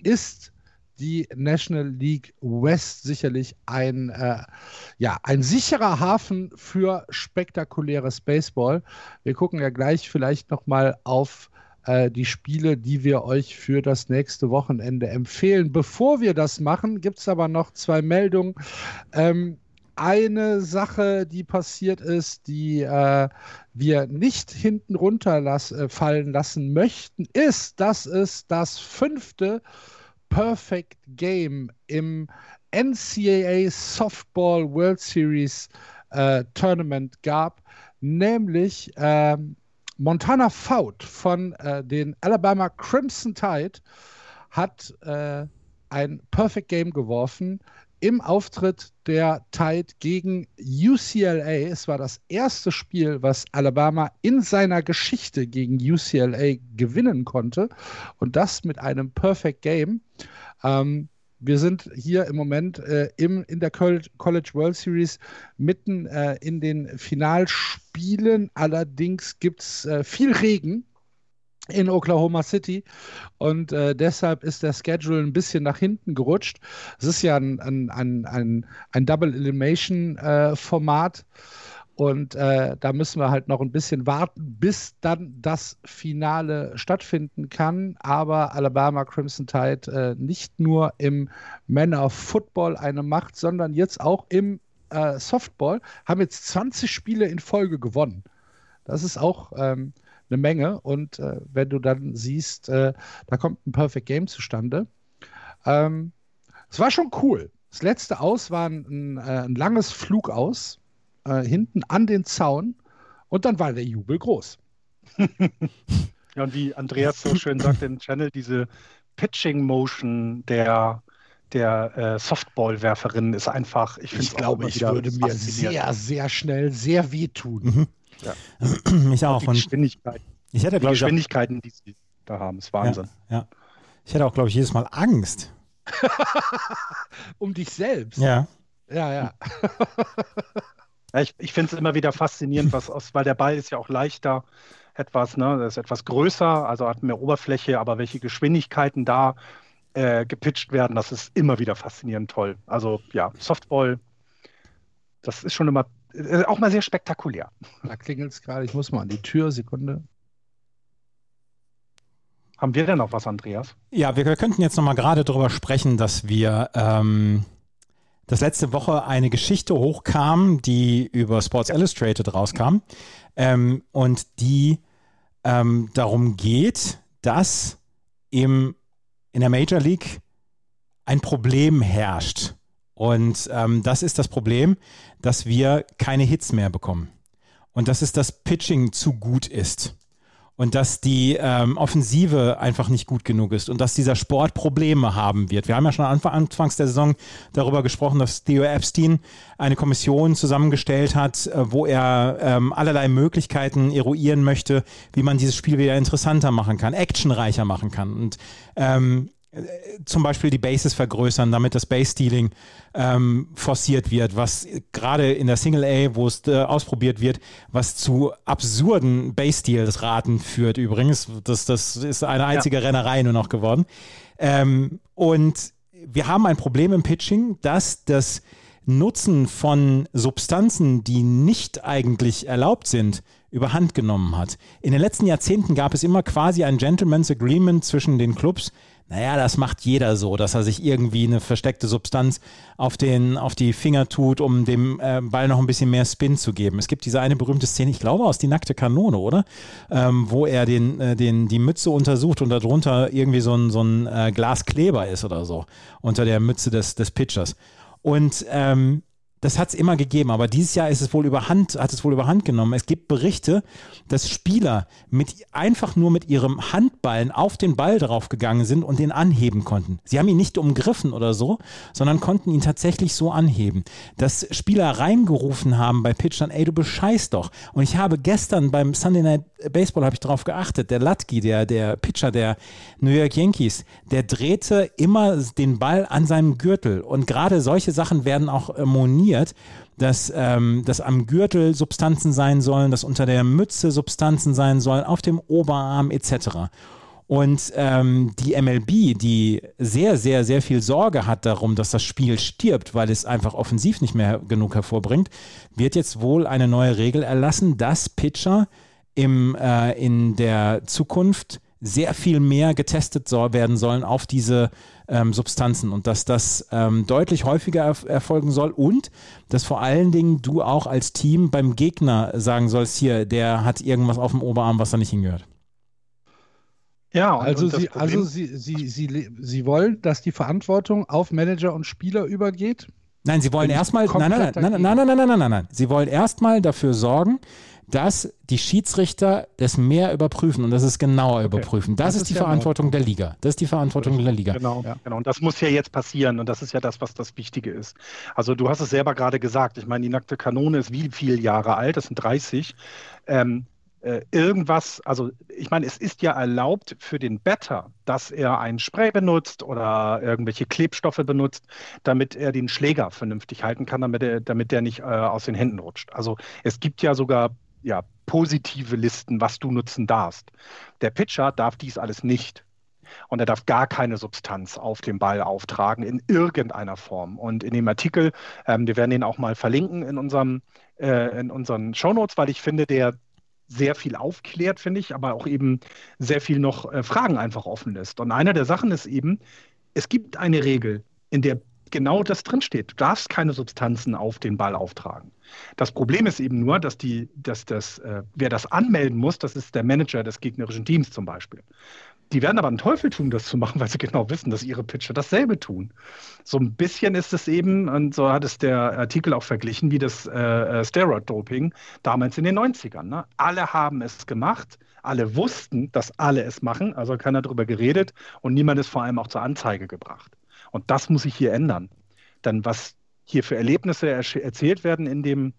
ist die National League West sicherlich ein, äh, ja, ein sicherer Hafen für spektakuläres Baseball. Wir gucken ja gleich vielleicht nochmal auf äh, die Spiele, die wir euch für das nächste Wochenende empfehlen. Bevor wir das machen, gibt es aber noch zwei Meldungen. Ähm, eine Sache, die passiert ist, die äh, wir nicht hinten runterfallen äh, lassen möchten, ist, dass es das fünfte Perfect Game im NCAA Softball World Series äh, Tournament gab, nämlich ähm, Montana Faut von äh, den Alabama Crimson Tide hat äh, ein Perfect Game geworfen im Auftritt der Tide gegen UCLA. Es war das erste Spiel, was Alabama in seiner Geschichte gegen UCLA gewinnen konnte und das mit einem Perfect Game. Ähm, wir sind hier im Moment äh, im, in der College World Series mitten äh, in den Finalspielen. Allerdings gibt es äh, viel Regen in Oklahoma City und äh, deshalb ist der Schedule ein bisschen nach hinten gerutscht. Es ist ja ein, ein, ein, ein, ein Double Elimination äh, Format. Und äh, da müssen wir halt noch ein bisschen warten, bis dann das Finale stattfinden kann. Aber Alabama Crimson Tide äh, nicht nur im Männer Football eine Macht, sondern jetzt auch im äh, Softball, haben jetzt 20 Spiele in Folge gewonnen. Das ist auch ähm, eine Menge. Und äh, wenn du dann siehst, äh, da kommt ein Perfect Game zustande. Ähm, es war schon cool. Das letzte Aus war ein, ein, äh, ein langes Flug aus äh, hinten an den Zaun und dann war der Jubel groß. ja, und wie Andreas so schön sagt im Channel, diese Pitching Motion der, der äh, Softball-Werferin ist einfach, ich, ich glaube, ich würde mir sehr, sehr schnell sehr wehtun. Mhm. Ja. Ich auch. die Geschwindigkeit. Ich hätte, die Geschwindigkeiten, die sie da haben, ist Wahnsinn. Ja, ja. Ich hätte auch, glaube ich, jedes Mal Angst. um dich selbst. Ja. Ja, ja. Ja, ich ich finde es immer wieder faszinierend, was aus, weil der Ball ist ja auch leichter, etwas, ne, das ist etwas größer, also hat mehr Oberfläche, aber welche Geschwindigkeiten da äh, gepitcht werden, das ist immer wieder faszinierend toll. Also ja, Softball, das ist schon immer äh, auch mal sehr spektakulär. Da klingelt es gerade, ich muss mal an die Tür, Sekunde. Haben wir denn noch was, Andreas? Ja, wir könnten jetzt noch mal gerade darüber sprechen, dass wir ähm, dass letzte Woche eine Geschichte hochkam, die über Sports Illustrated rauskam ähm, und die ähm, darum geht, dass im, in der Major League ein Problem herrscht. Und ähm, das ist das Problem, dass wir keine Hits mehr bekommen. Und dass es das Pitching zu gut ist und dass die ähm, Offensive einfach nicht gut genug ist und dass dieser Sport Probleme haben wird. Wir haben ja schon Anfang, anfangs der Saison darüber gesprochen, dass Theo Epstein eine Kommission zusammengestellt hat, äh, wo er ähm, allerlei Möglichkeiten eruieren möchte, wie man dieses Spiel wieder interessanter machen kann, actionreicher machen kann. Und ähm, zum Beispiel die Bases vergrößern, damit das Base-Stealing ähm, forciert wird, was gerade in der Single A, wo es äh, ausprobiert wird, was zu absurden Base-Steals-Raten führt übrigens. Das, das ist eine einzige ja. Rennerei nur noch geworden. Ähm, und wir haben ein Problem im Pitching, dass das Nutzen von Substanzen, die nicht eigentlich erlaubt sind, überhand genommen hat. In den letzten Jahrzehnten gab es immer quasi ein Gentleman's Agreement zwischen den Clubs, naja, das macht jeder so, dass er sich irgendwie eine versteckte Substanz auf, den, auf die Finger tut, um dem äh, Ball noch ein bisschen mehr Spin zu geben. Es gibt diese eine berühmte Szene, ich glaube aus Die nackte Kanone, oder? Ähm, wo er den, äh, den, die Mütze untersucht und darunter irgendwie so ein, so ein äh, Glaskleber ist oder so, unter der Mütze des, des Pitchers. Und ähm, das hat es immer gegeben, aber dieses Jahr ist es wohl überhand, hat es wohl überhand genommen. Es gibt Berichte, dass Spieler mit einfach nur mit ihrem Handballen auf den Ball draufgegangen sind und den anheben konnten. Sie haben ihn nicht umgriffen oder so, sondern konnten ihn tatsächlich so anheben. Dass Spieler reingerufen haben bei Pitchern, ey, du bescheißt doch. Und ich habe gestern beim Sunday Night Baseball habe ich darauf geachtet, der Latki, der, der Pitcher der New York Yankees, der drehte immer den Ball an seinem Gürtel. Und gerade solche Sachen werden auch moniert definiert, dass, ähm, dass am Gürtel Substanzen sein sollen, dass unter der Mütze Substanzen sein sollen, auf dem Oberarm etc. Und ähm, die MLB, die sehr, sehr, sehr viel Sorge hat darum, dass das Spiel stirbt, weil es einfach offensiv nicht mehr genug hervorbringt, wird jetzt wohl eine neue Regel erlassen, dass Pitcher im, äh, in der Zukunft sehr viel mehr getestet so werden sollen auf diese ähm, Substanzen und dass das ähm, deutlich häufiger erf erfolgen soll und dass vor allen Dingen du auch als Team beim Gegner sagen sollst, hier, der hat irgendwas auf dem Oberarm, was da nicht hingehört. Ja, und, also, und sie, also sie, sie, sie, sie wollen, dass die Verantwortung auf Manager und Spieler übergeht? Nein, sie wollen erstmal, nein, nein, nein, nein, nein, nein, nein, nein, nein, nein, sie wollen erstmal dafür sorgen, dass die Schiedsrichter das mehr überprüfen und das ist genauer okay. überprüfen. Das, das ist, ist, die ja Verantwortung der Liga. Das ist die Verantwortung der Liga. Genau, ja. genau. Und das muss ja jetzt passieren und das ist ja das, was das Wichtige ist. Also du hast es selber gerade gesagt. Ich meine, die nackte Kanone ist wie viele Jahre alt? Das sind 30. Ähm, äh, irgendwas, also ich meine, es ist ja erlaubt für den Better, dass er ein Spray benutzt oder irgendwelche Klebstoffe benutzt, damit er den Schläger vernünftig halten kann, damit er, damit der nicht äh, aus den Händen rutscht. Also es gibt ja sogar ja, positive Listen, was du nutzen darfst. Der Pitcher darf dies alles nicht. Und er darf gar keine Substanz auf dem Ball auftragen in irgendeiner Form. Und in dem Artikel, ähm, wir werden den auch mal verlinken in, unserem, äh, in unseren Shownotes, weil ich finde, der sehr viel aufklärt, finde ich, aber auch eben sehr viel noch äh, Fragen einfach offen lässt. Und einer der Sachen ist eben, es gibt eine Regel, in der genau das drinsteht. Du darfst keine Substanzen auf den Ball auftragen. Das Problem ist eben nur, dass die, dass das, äh, wer das anmelden muss, das ist der Manager des gegnerischen Teams zum Beispiel. Die werden aber einen Teufel tun, das zu machen, weil sie genau wissen, dass ihre Pitcher dasselbe tun. So ein bisschen ist es eben, und so hat es der Artikel auch verglichen, wie das äh, äh Steroid-Doping damals in den 90ern. Ne? Alle haben es gemacht, alle wussten, dass alle es machen, also keiner darüber geredet und niemand ist vor allem auch zur Anzeige gebracht. Und das muss sich hier ändern. Denn was hier für Erlebnisse erzählt werden in dem,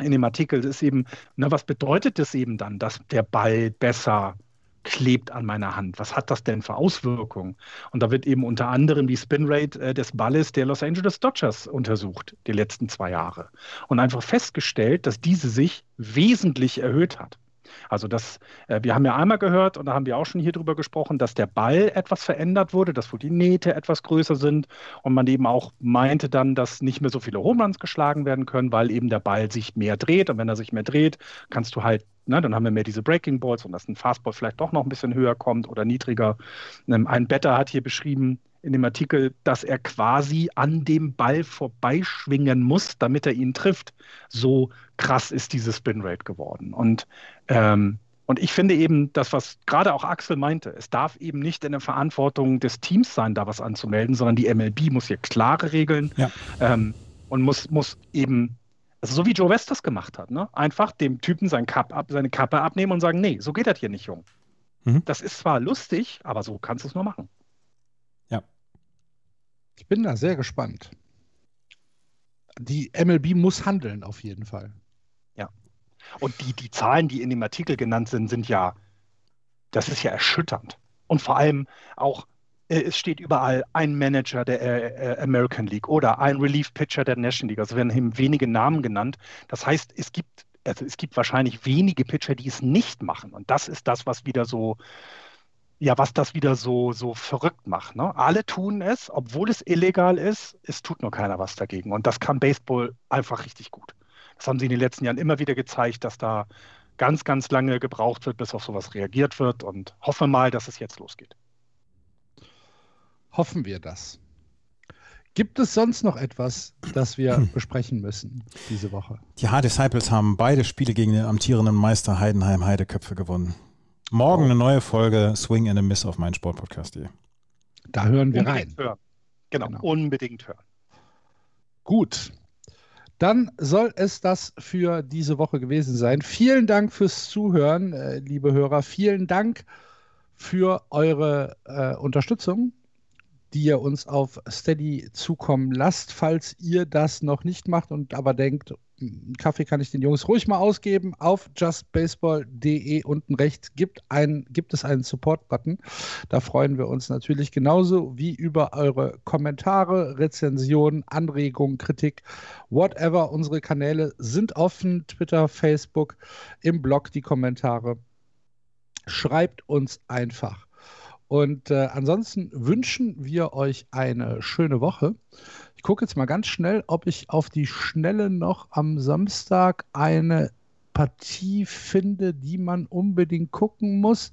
in dem Artikel, ist eben, na, was bedeutet das eben dann, dass der Ball besser klebt an meiner Hand? Was hat das denn für Auswirkungen? Und da wird eben unter anderem die Spinrate äh, des Balles der Los Angeles Dodgers untersucht, die letzten zwei Jahre. Und einfach festgestellt, dass diese sich wesentlich erhöht hat. Also das, äh, wir haben ja einmal gehört, und da haben wir auch schon hier drüber gesprochen, dass der Ball etwas verändert wurde, dass wohl die Nähte etwas größer sind und man eben auch meinte dann, dass nicht mehr so viele Homeruns geschlagen werden können, weil eben der Ball sich mehr dreht. Und wenn er sich mehr dreht, kannst du halt Ne, dann haben wir mehr diese Breaking Balls und dass ein Fastball vielleicht doch noch ein bisschen höher kommt oder niedriger. Ähm, ein Better hat hier beschrieben, in dem Artikel, dass er quasi an dem Ball vorbeischwingen muss, damit er ihn trifft. So krass ist diese Spinrate geworden. Und, ähm, und ich finde eben, das, was gerade auch Axel meinte, es darf eben nicht in der Verantwortung des Teams sein, da was anzumelden, sondern die MLB muss hier klare Regeln ja. ähm, und muss, muss eben, also so wie Joe West das gemacht hat, ne? einfach dem Typen sein Kap ab, seine Kappe abnehmen und sagen, nee, so geht das hier nicht, Jung. Mhm. Das ist zwar lustig, aber so kannst du es nur machen. Ich bin da sehr gespannt. Die MLB muss handeln, auf jeden Fall. Ja. Und die, die Zahlen, die in dem Artikel genannt sind, sind ja, das ist ja erschütternd. Und vor allem auch, es steht überall ein Manager der äh, äh, American League oder ein Relief Pitcher der National League. Also werden eben wenige Namen genannt. Das heißt, es gibt, also es gibt wahrscheinlich wenige Pitcher, die es nicht machen. Und das ist das, was wieder so, ja, was das wieder so, so verrückt macht. Ne? Alle tun es, obwohl es illegal ist, es tut nur keiner was dagegen. Und das kann Baseball einfach richtig gut. Das haben sie in den letzten Jahren immer wieder gezeigt, dass da ganz, ganz lange gebraucht wird, bis auf sowas reagiert wird. Und hoffe mal, dass es jetzt losgeht. Hoffen wir das. Gibt es sonst noch etwas, das wir hm. besprechen müssen diese Woche? Die Hard Disciples haben beide Spiele gegen den amtierenden Meister Heidenheim Heideköpfe gewonnen. Morgen eine neue Folge Swing and a Miss auf meinen Sportpodcast.de. Da hören wir unbedingt rein. Hören. Genau, genau, unbedingt hören. Gut. Dann soll es das für diese Woche gewesen sein. Vielen Dank fürs Zuhören, äh, liebe Hörer. Vielen Dank für eure äh, Unterstützung, die ihr uns auf Steady zukommen lasst. Falls ihr das noch nicht macht und aber denkt, einen Kaffee kann ich den Jungs ruhig mal ausgeben. Auf justbaseball.de unten rechts gibt, ein, gibt es einen Support-Button. Da freuen wir uns natürlich genauso wie über eure Kommentare, Rezensionen, Anregungen, Kritik, whatever. Unsere Kanäle sind offen. Twitter, Facebook, im Blog die Kommentare. Schreibt uns einfach. Und äh, ansonsten wünschen wir euch eine schöne Woche. Ich gucke jetzt mal ganz schnell, ob ich auf die Schnelle noch am Samstag eine Partie finde, die man unbedingt gucken muss.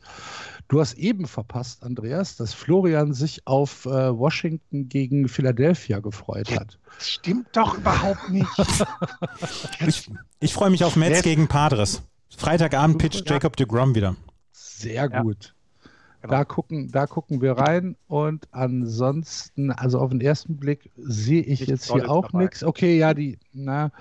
Du hast eben verpasst, Andreas, dass Florian sich auf äh, Washington gegen Philadelphia gefreut hat. Das stimmt doch überhaupt nicht. ich, ich freue mich auf Mets gegen Padres. Freitagabend pitcht Jacob de Grom wieder. Sehr gut. Genau. Da, gucken, da gucken wir rein und ansonsten, also auf den ersten Blick sehe ich Nichts jetzt hier auch nichts. Okay, ja, die, na,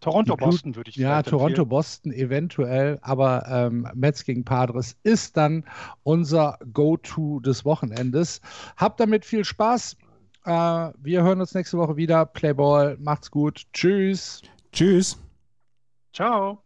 Toronto, Boston würde ich Ja, Toronto, Boston eventuell, aber ähm, Mets gegen Padres ist dann unser Go-To des Wochenendes. Habt damit viel Spaß. Äh, wir hören uns nächste Woche wieder. Playball, macht's gut. Tschüss. Tschüss. Ciao.